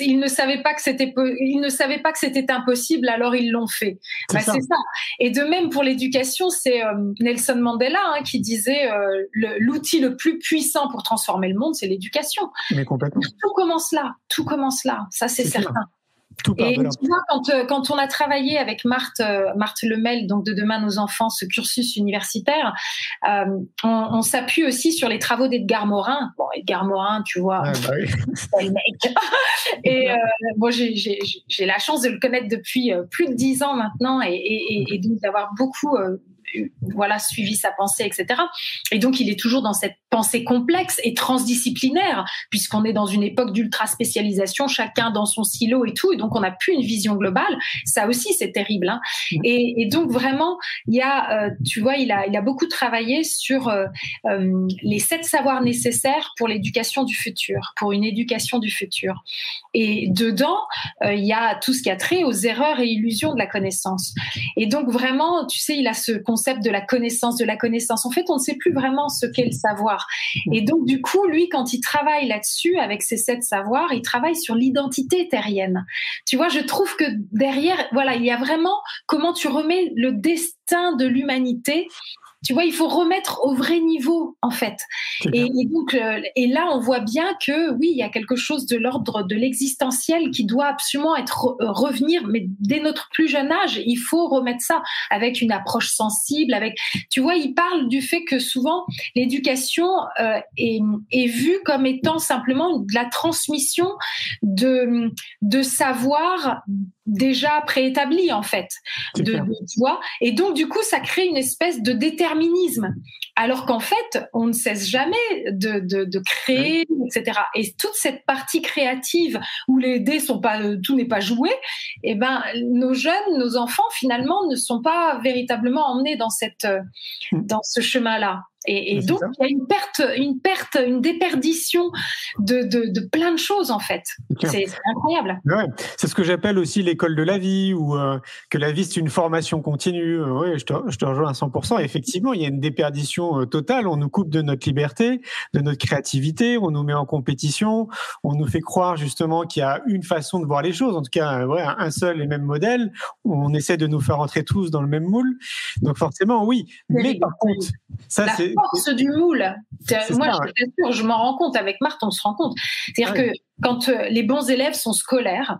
il ne savait pas que c'était, il ne savait pas que c'était impossible, alors ils l'ont fait. Bah, c'est ça. Et de même pour l'éducation, c'est Nelson Mandela hein, qui disait euh, l'outil le, plus puissant pour transformer le monde, c'est l'éducation. Mais complètement. Tout commence là, tout commence là, ça c'est certain. et tu vois, quand, euh, quand, on a travaillé avec Marthe, euh, Marthe Lemel, donc de Demain nos enfants, ce cursus universitaire, on, s'appuie aussi sur les travaux d'Edgar Morin. Bon, Edgar Morin, tu vois, ah, bah oui. (laughs) mec. (laughs) et moi, j'ai la chance de le connaître depuis plus de dix ans maintenant et, et, et donc d'avoir beaucoup voilà suivi sa pensée, etc. Et donc il est toujours dans cette pensée complexe et transdisciplinaire, puisqu'on est dans une époque d'ultra spécialisation, chacun dans son silo et tout, et donc on n'a plus une vision globale. Ça aussi c'est terrible. Hein. Et, donc vraiment, il y a, euh, tu vois, il a, a beaucoup travaillé sur euh, euh, les sept savoirs nécessaires pour l'éducation du futur, pour une éducation du futur. Et dedans, il y a tout ce qui a trait aux erreurs et illusions de la connaissance. Et donc vraiment, tu sais, il a ce concept de la connaissance, de la connaissance. En fait, on ne sait plus vraiment ce qu'est le savoir. Et donc, du coup, lui, quand il travaille là-dessus, avec ses sept savoirs, il travaille sur l'identité terrienne. Tu vois, je trouve que derrière, voilà, il y a vraiment comment tu remets le destin de l'humanité tu vois, il faut remettre au vrai niveau, en fait. Et, donc, euh, et là, on voit bien que oui, il y a quelque chose de l'ordre de l'existentiel qui doit absolument être euh, revenir, mais dès notre plus jeune âge, il faut remettre ça avec une approche sensible. Avec, tu vois, il parle du fait que souvent l'éducation euh, est, est vue comme étant simplement de la transmission de de savoir déjà préétabli en fait de, de, tu vois. Et donc du coup ça crée une espèce de déterminisme. Alors qu'en fait on ne cesse jamais de, de, de créer etc et toute cette partie créative où les dés sont pas tout n'est pas joué et eh ben nos jeunes nos enfants finalement ne sont pas véritablement emmenés dans cette mm. dans ce chemin là et, et donc, il y a une perte, une perte, une déperdition de, de, de plein de choses, en fait. C'est incroyable. Ouais. C'est ce que j'appelle aussi l'école de la vie, ou euh, que la vie, c'est une formation continue. Euh, oui, je te, je te rejoins à 100%. effectivement, il y a une déperdition euh, totale. On nous coupe de notre liberté, de notre créativité, on nous met en compétition, on nous fait croire justement qu'il y a une façon de voir les choses, en tout cas, ouais, un seul et même modèle. On essaie de nous faire entrer tous dans le même moule. Donc forcément, oui. Mais par contre, ça, c'est force du moule. Moi, je t'assure, je m'en rends compte. Avec Marthe, on se rend compte. C'est-à-dire que quand euh, les bons élèves sont scolaires,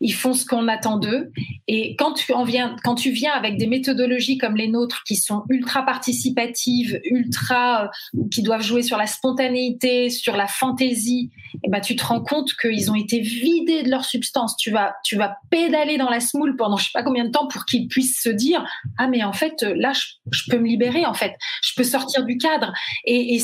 ils font ce qu'on attend d'eux. Et quand tu, en viens, quand tu viens avec des méthodologies comme les nôtres qui sont ultra participatives, ultra, euh, qui doivent jouer sur la spontanéité, sur la fantaisie, et eh ben, tu te rends compte qu'ils ont été vidés de leur substance. Tu vas, tu vas pédaler dans la smoule pendant je sais pas combien de temps pour qu'ils puissent se dire, ah, mais en fait, là, je, peux me libérer, en fait. Je peux sortir du cadre. Et,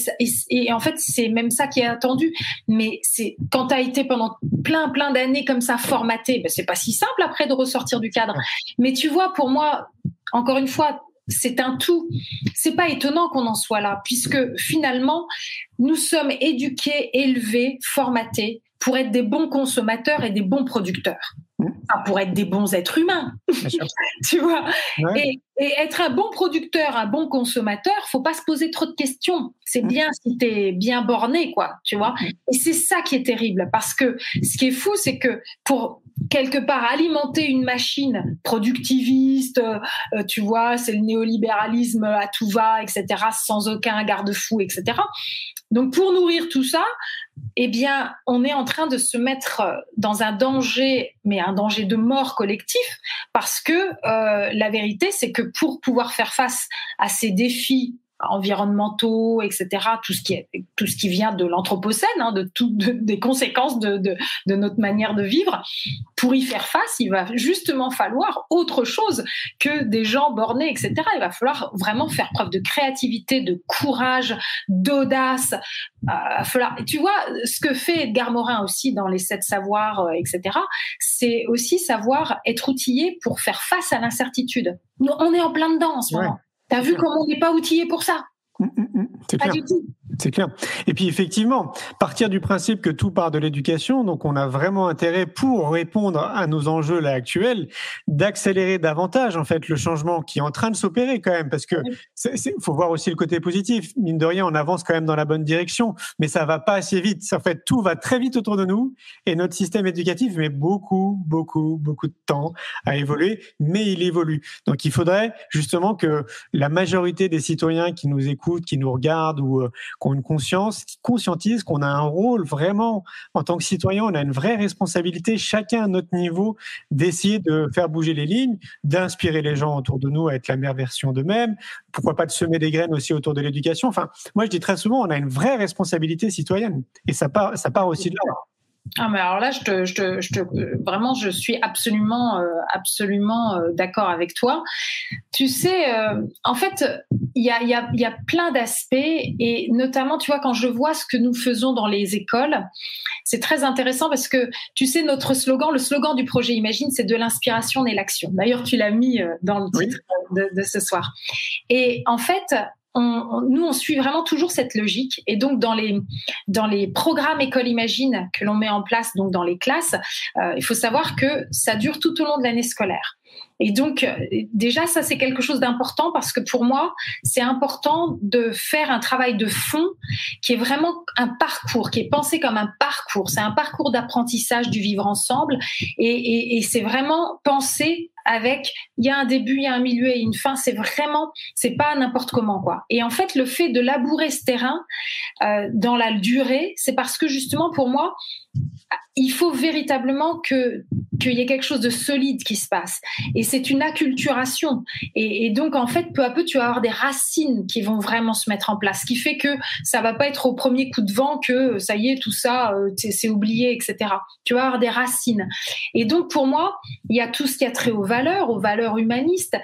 en fait, c'est même ça qui est attendu. Mais c'est, quand tu as été pendant plein, plein d'années comme ça, formaté, ben c'est pas si simple après de ressortir du cadre. Mais tu vois, pour moi, encore une fois, c'est un tout. C'est pas étonnant qu'on en soit là, puisque finalement, nous sommes éduqués, élevés, formatés pour être des bons consommateurs et des bons producteurs. Mmh. pour être des bons êtres humains. (laughs) tu vois? Et, être un bon producteur, un bon consommateur, faut pas se poser trop de questions. C'est mmh. bien si tu es bien borné, quoi, tu vois? Mmh. Et c'est ça qui est terrible, parce que ce qui est fou, c'est que pour quelque part alimenter une machine productiviste, euh, tu vois, c'est le néolibéralisme à tout va, etc., sans aucun garde-fou, etc. Donc pour nourrir tout ça, eh bien, on est en train de se mettre dans un danger, mais un danger de mort collectif, parce que euh, la vérité, c'est que pour pouvoir faire face à ces défis environnementaux, etc. Tout ce qui est, tout ce qui vient de l'anthropocène, hein, de des conséquences de, de, de, notre manière de vivre. Pour y faire face, il va justement falloir autre chose que des gens bornés, etc. Il va falloir vraiment faire preuve de créativité, de courage, d'audace. Euh, falloir, tu vois, ce que fait Edgar Morin aussi dans les sept savoirs, euh, etc. C'est aussi savoir être outillé pour faire face à l'incertitude. On est en plein dedans en ce moment. T'as vu comment on n'est pas outillé pour ça? Mm, mm, mm. C'est clair. C'est clair. Et puis effectivement, partir du principe que tout part de l'éducation, donc on a vraiment intérêt pour répondre à nos enjeux là actuels, d'accélérer davantage en fait le changement qui est en train de s'opérer quand même, parce que il faut voir aussi le côté positif. Mine de rien, on avance quand même dans la bonne direction, mais ça va pas assez vite. En fait, tout va très vite autour de nous et notre système éducatif met beaucoup, beaucoup, beaucoup de temps à évoluer, mais il évolue. Donc il faudrait justement que la majorité des citoyens qui nous écoutent, qui nous regardent ou euh, qui ont une conscience, qui conscientisent qu'on a un rôle vraiment, en tant que citoyen, on a une vraie responsabilité, chacun à notre niveau, d'essayer de faire bouger les lignes, d'inspirer les gens autour de nous à être la meilleure version d'eux-mêmes, pourquoi pas de semer des graines aussi autour de l'éducation. Enfin, moi je dis très souvent, on a une vraie responsabilité citoyenne, et ça part, ça part aussi de là. Ah mais alors là, je te, je te, je te vraiment, je suis absolument, euh, absolument euh, d'accord avec toi. Tu sais, euh, en fait, il y a, y, a, y a plein d'aspects et notamment, tu vois, quand je vois ce que nous faisons dans les écoles, c'est très intéressant parce que tu sais, notre slogan, le slogan du projet Imagine, c'est de l'inspiration et l'action. D'ailleurs, tu l'as mis dans le titre de, de ce soir. Et en fait, on, nous, on suit vraiment toujours cette logique. Et donc, dans les, dans les programmes École Imagine que l'on met en place, donc dans les classes, euh, il faut savoir que ça dure tout au long de l'année scolaire. Et donc, euh, déjà, ça, c'est quelque chose d'important parce que pour moi, c'est important de faire un travail de fond qui est vraiment un parcours, qui est pensé comme un parcours. C'est un parcours d'apprentissage du vivre ensemble et, et, et c'est vraiment pensé avec il y a un début, il y a un milieu et une fin. C'est vraiment, c'est pas n'importe comment quoi. Et en fait, le fait de labourer ce terrain euh, dans la durée, c'est parce que justement pour moi, il faut véritablement que qu'il y ait quelque chose de solide qui se passe. Et c'est une acculturation. Et, donc, en fait, peu à peu, tu vas avoir des racines qui vont vraiment se mettre en place, ce qui fait que ça va pas être au premier coup de vent que ça y est, tout ça, euh, c'est oublié, etc. Tu vas avoir des racines. Et donc, pour moi, il y a tout ce qui a trait aux aux valeurs humanistes.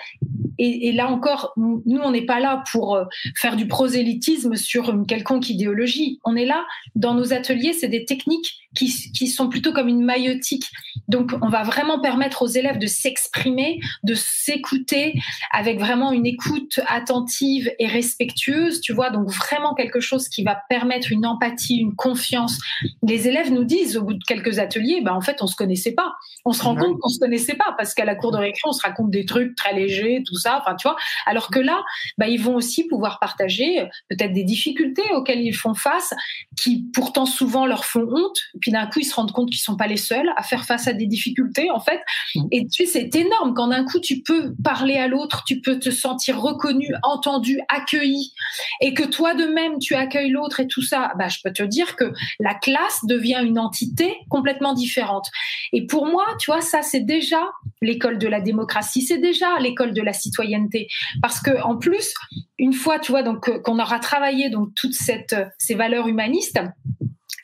Et, et là encore, nous, on n'est pas là pour euh, faire du prosélytisme sur une quelconque idéologie. On est là, dans nos ateliers, c'est des techniques qui, qui sont plutôt comme une maïotique. Donc, on va vraiment permettre aux élèves de s'exprimer, de s'écouter avec vraiment une écoute attentive et respectueuse, tu vois, donc vraiment quelque chose qui va permettre une empathie, une confiance. Les élèves nous disent au bout de quelques ateliers, bah, en fait, on se connaissait pas. On se rend compte qu'on se connaissait pas parce qu'à la cour de récré, on se raconte des trucs très légers, tout ça, enfin, tu vois. Alors que là, bah, ils vont aussi pouvoir partager euh, peut-être des difficultés auxquelles ils font face, qui pourtant souvent leur font honte. Puis d'un coup, ils se rendent compte qu'ils sont pas les seuls à faire face à des difficultés, en fait. Mm. Et tu sais, c'est énorme quand d'un coup, tu peux parler à l'autre, tu peux te sentir reconnu, entendu, accueilli, et que toi de même, tu accueilles l'autre et tout ça. Bah, je peux te dire que la classe devient une entité complètement différente. Et pour moi, tu vois, ça, c'est déjà l'école de la démocratie, c'est déjà l'école de la citoyenneté. Parce que, en plus, une fois, tu vois, donc, euh, qu'on aura travaillé donc toutes cette, ces valeurs humanistes,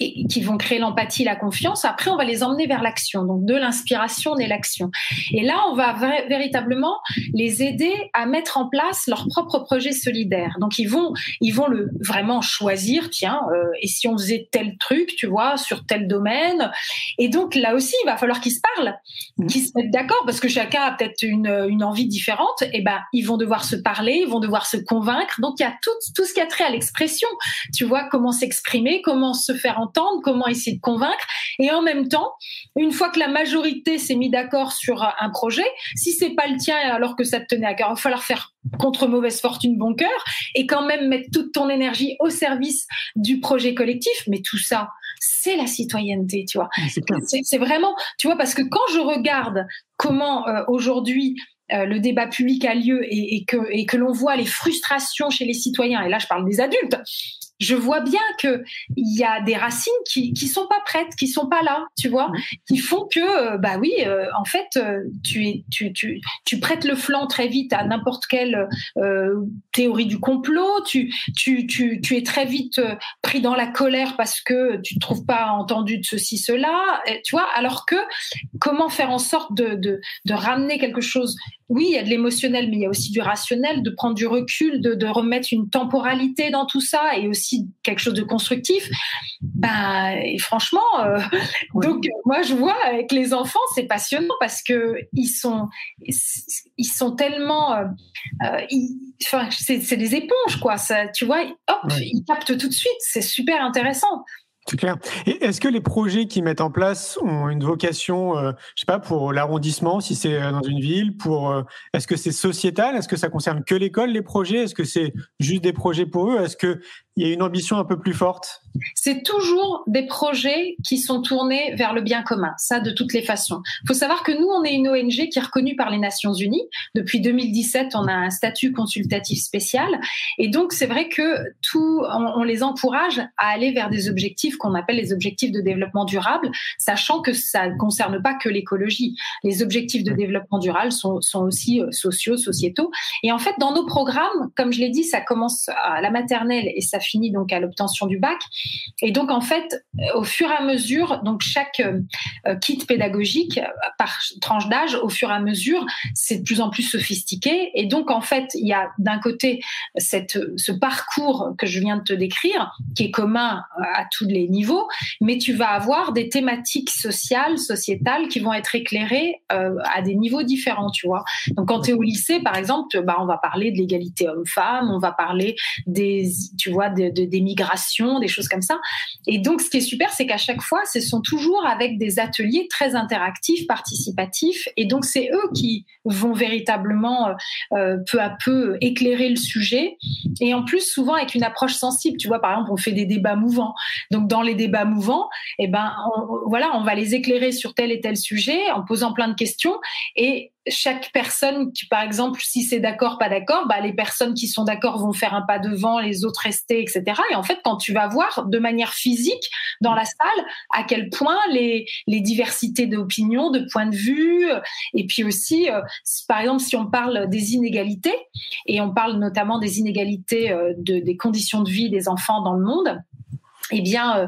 et qui vont créer l'empathie, la confiance. Après, on va les emmener vers l'action. Donc, de l'inspiration et l'action. Et là, on va véritablement les aider à mettre en place leur propre projet solidaire. Donc, ils vont, ils vont le vraiment choisir. Tiens, euh, et si on faisait tel truc, tu vois, sur tel domaine. Et donc, là aussi, il va falloir qu'ils se parlent, mmh. qu'ils se mettent d'accord, parce que chacun a peut-être une, une envie différente. Et ben, ils vont devoir se parler, ils vont devoir se convaincre. Donc, il y a tout, tout ce qui a trait à l'expression. Tu vois, comment s'exprimer, comment se faire entendre, comment essayer de convaincre. Et en même temps, une fois que la majorité s'est mis d'accord sur un projet, si c'est pas le tien alors que ça te tenait à cœur, il va falloir faire contre mauvaise fortune bon cœur et quand même mettre toute ton énergie au service du projet collectif. Mais tout ça, c'est la citoyenneté, tu vois. C'est vraiment, tu vois, parce que quand je regarde comment euh, aujourd'hui euh, le débat public a lieu et, et que, et que l'on voit les frustrations chez les citoyens, et là je parle des adultes, je vois bien que il y a des racines qui qui sont pas prêtes, qui sont pas là, tu vois, qui font que euh, bah oui, euh, en fait, euh, tu tu tu prêtes le flanc très vite à n'importe quelle théorie du complot, tu tu tu tu es très vite pris dans la colère parce que tu ne trouves pas entendu de ceci cela, tu vois, alors que comment faire en sorte de de de ramener quelque chose? Oui, il y a de l'émotionnel, mais il y a aussi du rationnel, de prendre du recul, de, de, remettre une temporalité dans tout ça et aussi quelque chose de constructif. Ben, et franchement, euh, donc moi je vois avec les enfants, c'est passionnant parce que ils sont, ils sont tellement, euh, euh enfin, c'est des éponges quoi. Ça, tu vois, hop, ils captent tout de suite. C'est super intéressant. C'est clair. Et est-ce que les projets qu'ils mettent en place ont une vocation, euh, je sais pas, pour l'arrondissement, si c'est euh, dans une ville, pour, euh, est-ce que c'est sociétal, est-ce que ça concerne que l'école, les projets, est-ce que c'est juste des projets pour eux, est-ce que il y a une ambition un peu plus forte? C'est toujours des projets qui sont tournés vers le bien commun, ça de toutes les façons. Il faut savoir que nous, on est une ONG qui est reconnue par les Nations Unies. Depuis 2017, on a un statut consultatif spécial. Et donc, c'est vrai que tout, on, les encourage à aller vers des objectifs qu'on appelle les objectifs de développement durable, sachant que ça ne concerne pas que l'écologie. Les objectifs de développement durable sont, sont aussi euh, sociaux, sociétaux. Et en fait, dans nos programmes, comme je l'ai dit, ça commence à la maternelle et ça fini donc à l'obtention du bac. Et donc en fait, au fur et à mesure, donc chaque kit pédagogique par tranche d'âge, au fur et à mesure, c'est de plus en plus sophistiqué. Et donc en fait, il y a d'un côté cette, ce parcours que je viens de te décrire, qui est commun à tous les niveaux, mais tu vas avoir des thématiques sociales, sociétales qui vont être éclairées euh, à des niveaux différents, tu vois. Donc quand tu es au lycée, par exemple, bah, on va parler de l'égalité homme-femme, on va parler des, tu vois, de, des migrations, des choses comme ça. Et donc ce qui est super, c'est qu'à chaque fois, ce sont toujours avec des ateliers très interactifs, participatifs, et donc c'est eux qui vont véritablement euh, euh, peu à peu éclairer le sujet, et en plus souvent avec une approche sensible. Tu vois, par exemple, on fait des débats mouvants. Donc dans les débats mouvants, eh ben, voilà, on va les éclairer sur tel et tel sujet en posant plein de questions et chaque personne qui, par exemple, si c'est d'accord, pas d'accord, bah, les personnes qui sont d'accord vont faire un pas devant, les autres rester, etc. Et en fait, quand tu vas voir de manière physique dans la salle à quel point les, les diversités d'opinions, de points de vue, et puis aussi, euh, par exemple, si on parle des inégalités, et on parle notamment des inégalités euh, de, des conditions de vie des enfants dans le monde, eh bien, euh,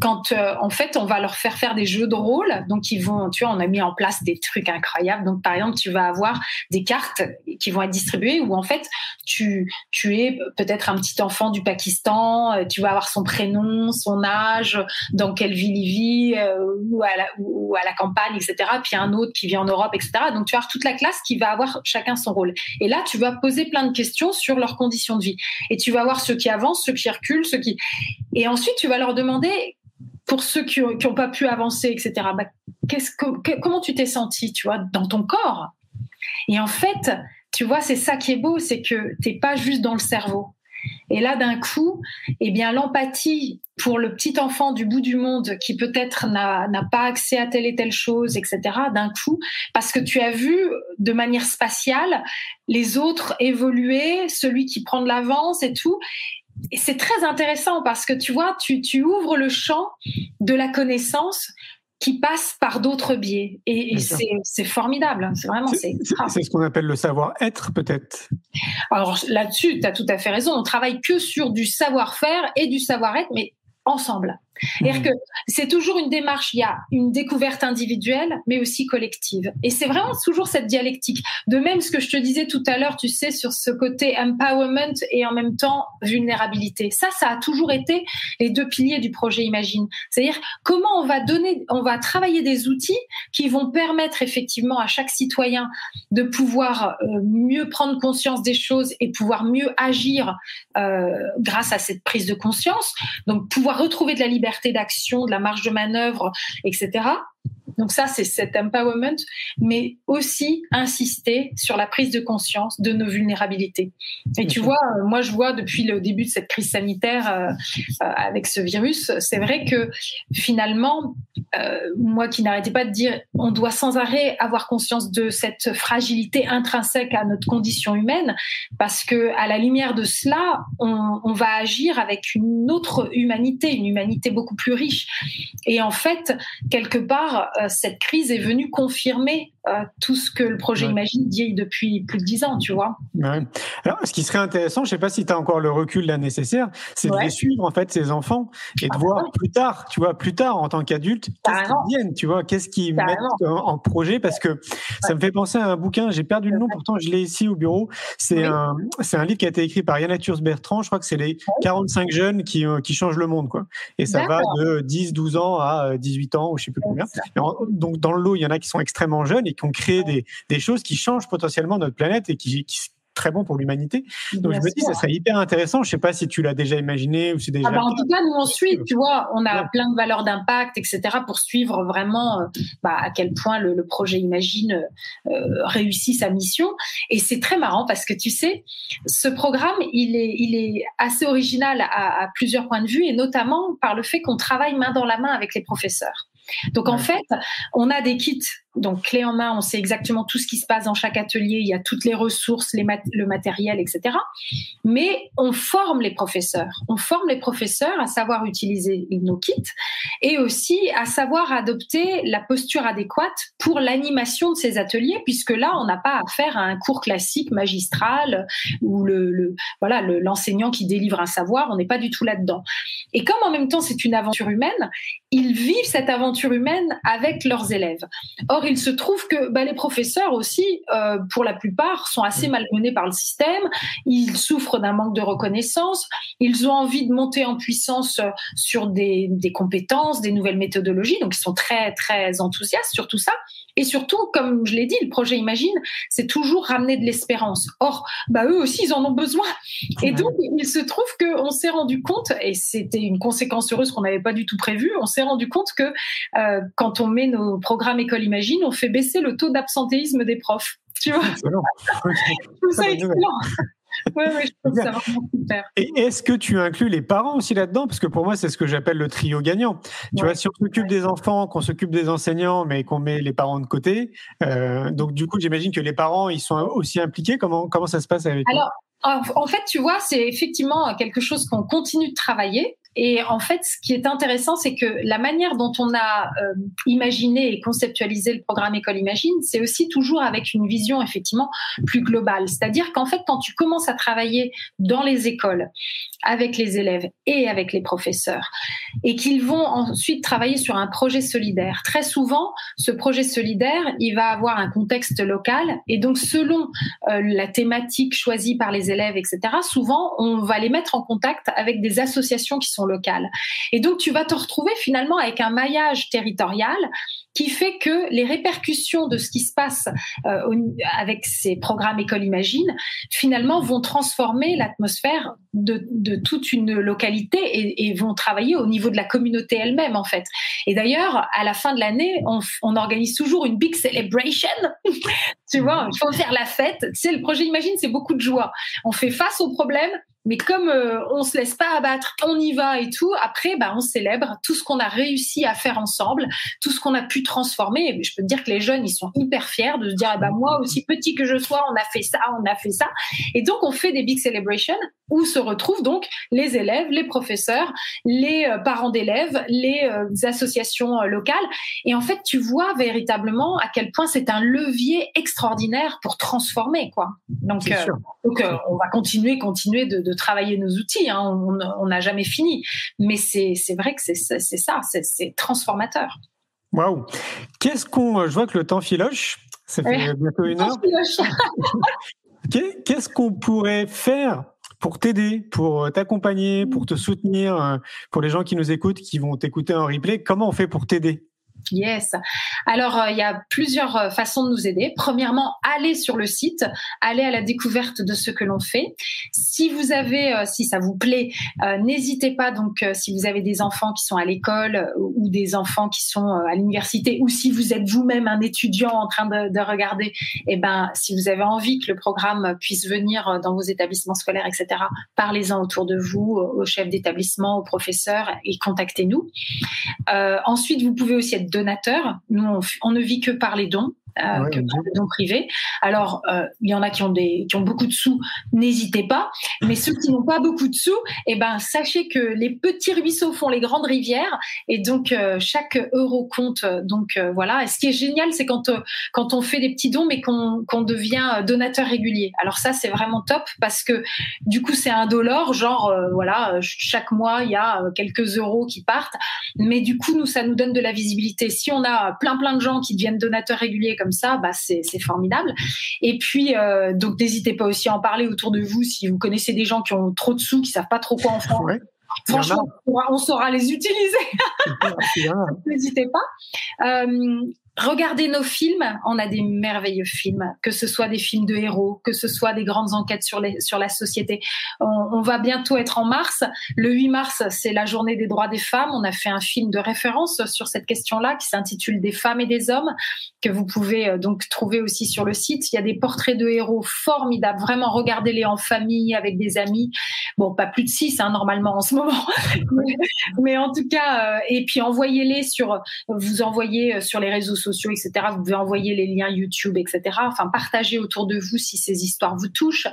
quand euh, en fait on va leur faire faire des jeux de rôle, donc ils vont, tu vois, on a mis en place des trucs incroyables. Donc par exemple, tu vas avoir des cartes qui vont être distribuées où en fait tu tu es peut-être un petit enfant du Pakistan, euh, tu vas avoir son prénom, son âge, dans quelle ville il vit, ou à la ou à la campagne, etc. Puis un autre qui vit en Europe, etc. Donc tu vas avoir toute la classe qui va avoir chacun son rôle. Et là, tu vas poser plein de questions sur leurs conditions de vie. Et tu vas voir ceux qui avancent, ceux qui reculent, ceux qui et ensuite tu vas leur demander, pour ceux qui n'ont pas pu avancer, etc., bah, que, comment tu t'es senti, tu vois, dans ton corps? Et en fait, tu vois, c'est ça qui est beau, c'est que tu n'es pas juste dans le cerveau. Et là, d'un coup, eh bien, l'empathie pour le petit enfant du bout du monde qui peut-être n'a pas accès à telle et telle chose, etc., d'un coup, parce que tu as vu de manière spatiale les autres évoluer, celui qui prend de l'avance et tout c'est très intéressant parce que tu vois, tu, ouvres le champ de la connaissance qui passe par d'autres biais. Et, c'est formidable. C'est vraiment. C'est ce qu'on appelle le savoir-être, peut-être. Alors là-dessus, tu as tout à fait raison. On travaille que sur du savoir-faire et du savoir-être, mais ensemble. C'est-à-dire que c'est toujours une démarche, il y a une découverte individuelle, mais aussi collective. Et c'est vraiment toujours cette dialectique. De même, ce que je te disais tout à l'heure, tu sais, sur ce côté empowerment et en même temps vulnérabilité. Ça, ça a toujours été les deux piliers du projet Imagine. C'est-à-dire comment on va donner, on va travailler des outils qui vont permettre effectivement à chaque citoyen de pouvoir euh, mieux prendre conscience des choses et pouvoir mieux agir euh, grâce à cette prise de conscience. Donc pouvoir retrouver de la liberté d'action, de la marge de manœuvre, etc. Donc ça, c'est cet empowerment, mais aussi insister sur la prise de conscience de nos vulnérabilités. Et tu vois, euh, moi, je vois depuis le début de cette crise sanitaire euh, euh, avec ce virus, c'est vrai que finalement, moi qui n'arrêtais pas de dire, on doit sans arrêt avoir conscience de cette fragilité intrinsèque à notre condition humaine, parce que à la lumière de cela, on, on va agir avec une autre humanité, une humanité beaucoup plus riche. Et en fait, quelque part, cette crise est venue confirmer euh, tout ce que le projet Imagine dit depuis plus de dix ans, tu vois. Alors, ce qui serait intéressant, je ne sais pas si tu as encore le recul là nécessaire, c'est de les suivre, en fait, ces enfants, et de ah, voir plus tard, tu vois, plus tard, en tant qu'adulte, qu'est-ce qu'ils viennent, tu vois, qu'est-ce qu'ils mettent en, projet, parce que ça me fait penser à un bouquin, j'ai perdu le nom, pourtant je l'ai ici au bureau, c'est un, un livre qui a été écrit par Yann Bertrand, je crois que c'est les 45 jeunes qui, euh, qui changent le monde, quoi. Et ça va de 10, 12 ans à 18 euh, ans, ou je sais plus combien. donc, dans le lot, il y en a qui sont extrêmement jeunes et qui ont créé des, des choses qui changent potentiellement notre planète et qui, qui très bon pour l'humanité. Donc je me dis, ça serait hyper intéressant. Je sais pas si tu l'as déjà imaginé ou si déjà. Ah bah, en tout cas, nous on suit. Tu vois, on a plein de valeurs d'impact, etc. pour suivre vraiment euh, bah, à quel point le, projet Imagine euh, réussit sa mission. Et c'est très marrant parce que tu sais, ce programme, il est, il est assez original à, à plusieurs points de vue et notamment par le fait qu'on travaille main dans la main avec les professeurs. Donc en fait, on a des kits donc clé en main, on sait exactement tout ce qui se passe dans chaque atelier, il y a toutes les ressources, les le matériel, etc. Mais on forme les professeurs. On forme les professeurs à savoir utiliser nos kits et aussi à savoir adopter la posture adéquate pour l'animation de ces ateliers, puisque là, on n'a pas à faire un cours classique magistral où le, voilà l'enseignant qui délivre un savoir, on n'est pas du tout là-dedans. Et comme en même temps c'est une aventure humaine, ils vivent cette aventure humaine avec leurs élèves. Il se trouve que bah, les professeurs aussi, euh, pour la plupart, sont assez malmenés par le système. Ils souffrent d'un manque de reconnaissance. Ils ont envie de monter en puissance euh, sur des, des compétences, des nouvelles méthodologies. Donc, ils sont très, très enthousiastes sur tout ça. Et surtout, comme je l'ai dit, le projet Imagine, c'est toujours ramener de l'espérance. Or, bah, eux aussi, ils en ont besoin. Et donc, il se trouve qu'on s'est rendu compte, et c'était une conséquence heureuse qu'on n'avait pas du tout prévue, on s'est rendu compte que euh, quand on met nos programmes École Imagine, on fait baisser le taux d'absentéisme des profs. Tu vois? Ça excellent. Oui, oui, je trouve ça vraiment super. Et est-ce que tu inclus les parents aussi là-dedans? Parce que pour moi, c'est ce que j'appelle le trio gagnant. Tu vois, si on s'occupe des enfants, qu'on s'occupe des enseignants, mais qu'on met les parents de côté, euh, donc du coup, j'imagine que les parents, ils sont aussi impliqués. Comment, comment ça se passe avec Alors, en fait, tu vois, c'est effectivement quelque chose qu'on continue de travailler. Et en fait, ce qui est intéressant, c'est que la manière dont on a euh, imaginé et conceptualisé le programme École Imagine, c'est aussi toujours avec une vision effectivement plus globale. C'est-à-dire qu'en fait, quand tu commences à travailler dans les écoles avec les élèves et avec les professeurs, et qu'ils vont ensuite travailler sur un projet solidaire, très souvent, ce projet solidaire, il va avoir un contexte local, et donc selon euh, la thématique choisie par les élèves, etc., souvent, on va les mettre en contact avec des associations qui sont locales. Et donc, tu vas te retrouver finalement avec un maillage territorial qui fait que les répercussions de ce qui se passe euh, avec ces programmes École Imagine, finalement, vont transformer l'atmosphère de, toute une localité et, vont travailler au niveau de la communauté elle-même, en fait. Et d'ailleurs, à la fin de l'année, on, organise toujours une big celebration. (laughs) tu vois, il faut faire la fête. C'est le projet Imagine, c'est beaucoup de joie. On fait face aux problèmes, mais comme euh, on se laisse pas abattre, on y va et tout. Après, bah, on célèbre tout ce qu'on a réussi à faire ensemble, tout ce qu'on a pu transformer. Et je peux te dire que les jeunes, ils sont hyper fiers de se dire, bah, moi aussi petit que je sois, on a fait ça, on a fait ça. Et donc, on fait des big celebrations où se retrouvent donc les élèves, les professeurs, les euh, parents d'élèves, les euh, associations locales. Et en fait, tu vois véritablement à quel point c'est un levier extraordinaire pour transformer, quoi. Donc, donc on va continuer, continuer de, de travailler nos outils. Hein. On n'a jamais fini. Mais c'est vrai que c'est ça, c'est transformateur. Waouh Qu'est-ce qu'on. Je vois que le temps filoche. Ça fait bientôt une heure. (laughs) Qu'est-ce qu'on pourrait faire pour t'aider, pour t'accompagner, pour te soutenir, euh, pour les gens qui nous écoutent, qui vont t'écouter en replay Comment on fait pour t'aider? Yes. Alors, euh, il y a plusieurs euh, façons de nous aider. Premièrement, allez sur le site, allez à la découverte de ce que l'on fait. Si vous avez, euh, si ça vous plaît, n'hésitez pas. Donc, si vous avez des enfants qui sont à l'école ou des enfants qui sont à l'université, ou si vous êtes vous-même un étudiant en train de, de regarder, eh ben, si vous avez envie que le programme puisse venir dans vos établissements scolaires, etc., parlez-en autour de vous, au chef d'établissement, aux professeurs, et contactez-nous. ensuite, vous pouvez aussi être donateur. Nous, on, ne vit que par les dons. Euh, que par les dons privés. Alors, euh, il y en a qui ont des, qui ont beaucoup de sous, n'hésitez pas. Mais ceux qui n'ont pas beaucoup de sous, eh ben, sachez que les petits ruisseaux font les grandes rivières, et donc euh, chaque euro compte. Donc voilà. Et ce qui est génial, c'est quand quand on fait des petits dons, mais qu'on qu'on devient donateur régulier. Alors ça, c'est vraiment top parce que du coup, c'est un dollar, genre voilà, chaque mois il y a quelques euros qui partent, mais du coup, nous, ça nous donne de la visibilité. Si on a plein plein de gens qui deviennent donateurs réguliers comme ça, bah c'est formidable. Et puis euh, donc n'hésitez pas aussi à en parler autour de vous si vous connaissez des gens qui ont trop de sous, qui savent pas trop quoi en faire. Franchement, on saura les utiliser. (laughs) (laughs) N'hésitez pas. Euh, Regardez nos films, on a des merveilleux films, que ce soit des films de héros, que ce soit des grandes enquêtes sur, la société. On, va bientôt être en mars. Le 8 mars, c'est la journée des droits des femmes. On a fait un film de référence sur cette question-là qui s'intitule Des femmes et des hommes, que vous pouvez euh, donc trouver aussi sur le site. Il y a des portraits de héros formidables. Vraiment, regardez-les en famille, avec des amis. Bon, pas plus de 6 hein, normalement en ce moment, (laughs) mais, en tout cas, et puis envoyez-les sur, vous envoyez sur les réseaux sociaux, etc. Vous pouvez envoyer les liens YouTube, etc. Enfin, partagez autour de vous si ces histoires vous touchent.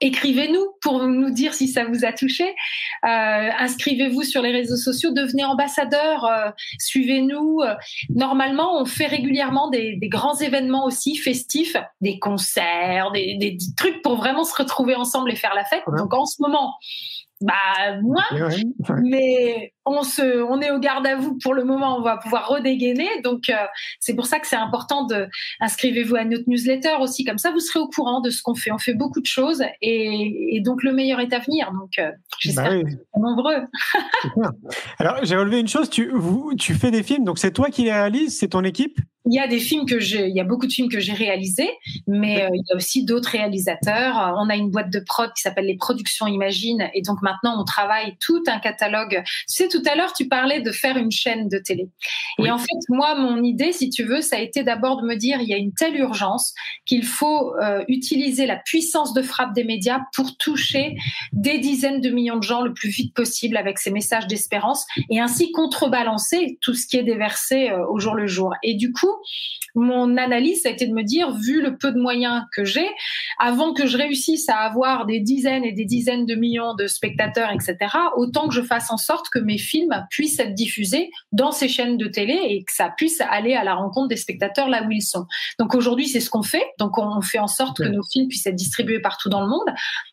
Écrivez-nous pour nous dire si ça vous a touché. inscrivez-vous sur les réseaux sociaux, devenez ambassadeur, suivez-nous. Normalement, on fait régulièrement des, grands événements aussi festifs, des concerts, des, trucs pour vraiment se retrouver ensemble et faire la fête. Donc en ce moment, bah moi, mais on se, on est au garde à vous pour le moment. On va pouvoir redégainer. Donc euh, c'est pour ça que c'est important de inscrivez-vous à notre newsletter aussi. Comme ça, vous serez au courant de ce qu'on fait. On fait beaucoup de choses et, donc le meilleur est à venir. Donc euh, j'espère bah que vous nombreux. Alors j'ai relevé une chose. Tu, vous, tu fais des films. Donc c'est toi qui les réalises, c'est ton équipe? Il y a des films que j'ai, il y a beaucoup de films que j'ai réalisés, mais euh, il y a aussi d'autres réalisateurs. On a une boîte de prod qui s'appelle les Productions Imagine, et donc maintenant on travaille tout un catalogue. Tu sais, tout à l'heure tu parlais de faire une chaîne de télé, et en fait moi mon idée, si tu veux, ça a été d'abord de me dire il y a une telle urgence qu'il faut euh, utiliser la puissance de frappe des médias pour toucher des dizaines de millions de gens le plus vite possible avec ces messages d'espérance, et ainsi contrebalancer tout ce qui est déversé euh, au jour le jour. Et du coup mon analyse, a été de me dire, vu le peu de moyens que j'ai, avant que je réussisse à avoir des dizaines et des dizaines de millions de spectateurs, etc., autant que je fasse en sorte que mes films puissent être diffusés dans ces chaînes de télé et que ça puisse aller à la rencontre des spectateurs là où ils sont. Donc aujourd'hui, c'est ce qu'on fait. Donc on fait en sorte que nos films puissent être distribués partout dans le monde.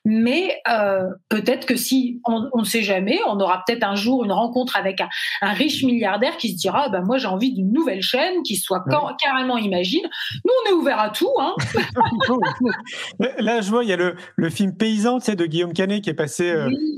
Mais euh, peut-être que si on ne sait jamais, on aura peut-être un jour une rencontre avec un, riche milliardaire qui se dira, bah moi j'ai envie d'une nouvelle chaîne qui soit carrément imagine. Nous, on est ouvert à tout. Hein. (laughs) (laughs) Là, je vois, il y a le, le film Paysan de Guillaume Canet qui est passé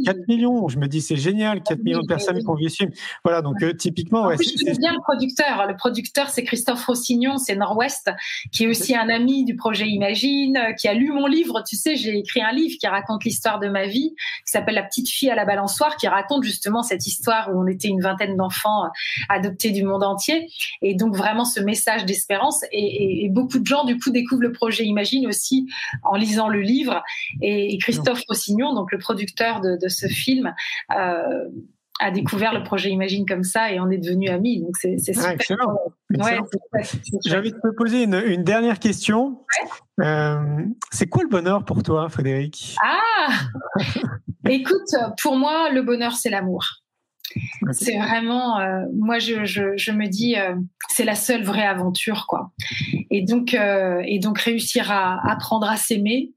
4 euh, millions. Je me dis, c'est génial, 4 millions de personnes film. Voilà, donc euh, typiquement. Ouais, je bien le producteur. Le producteur, c'est Christophe Rossignon, c'est Nord-Ouest, qui est aussi un ami du projet Imagine, euh, qui a lu mon livre. Tu sais, j'ai écrit un livre qui raconte l'histoire de ma vie, qui s'appelle La petite fille à la balançoire, qui raconte justement cette histoire où on était une vingtaine d'enfants adoptés du monde entier. Et donc, vraiment, ce message d'espérance. Et, beaucoup de gens, du coup, découvrent le projet Imagine aussi en lisant le livre. Et, Christophe Rossignon, donc le producteur de, ce film, euh, a découvert le projet Imagine comme ça et on est devenus amis. Donc c'est ah, super. J'ai envie de te poser une, dernière question. Euh, c'est quoi le bonheur pour toi, Frédéric? Ah Écoute, pour moi, le bonheur, c'est l'amour. C'est vraiment, euh, moi, je, je, me dis, euh, c'est la seule vraie aventure, quoi. Et donc, euh, et donc réussir à apprendre à s'aimer,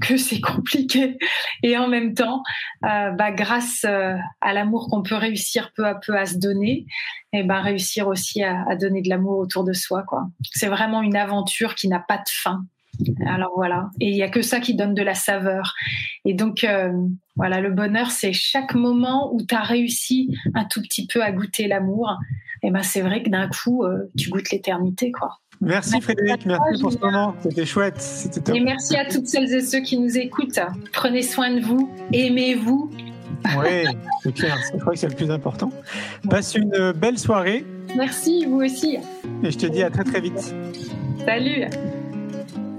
que c'est compliqué, et en même temps, bah, grâce à l'amour qu'on peut réussir peu à peu à se donner, et ben réussir aussi à, à donner de l'amour autour de soi, quoi. C'est vraiment une aventure qui n'a pas de fin. Alors voilà, et il y a que ça qui donne de la saveur. Et donc euh, voilà, le bonheur, c'est chaque moment où tu as réussi un tout petit peu à goûter l'amour. Et ben c'est vrai que d'un coup, euh, tu goûtes l'éternité, quoi. Merci, Frédéric, merci pour ce moment, c'était chouette, Et merci à toutes celles et ceux qui nous écoutent. Prenez soin de vous, aimez-vous. Oui, c'est clair, je crois que c'est le plus important. Passe une belle soirée. Merci, vous aussi. Et je te dis à très très vite. Salut.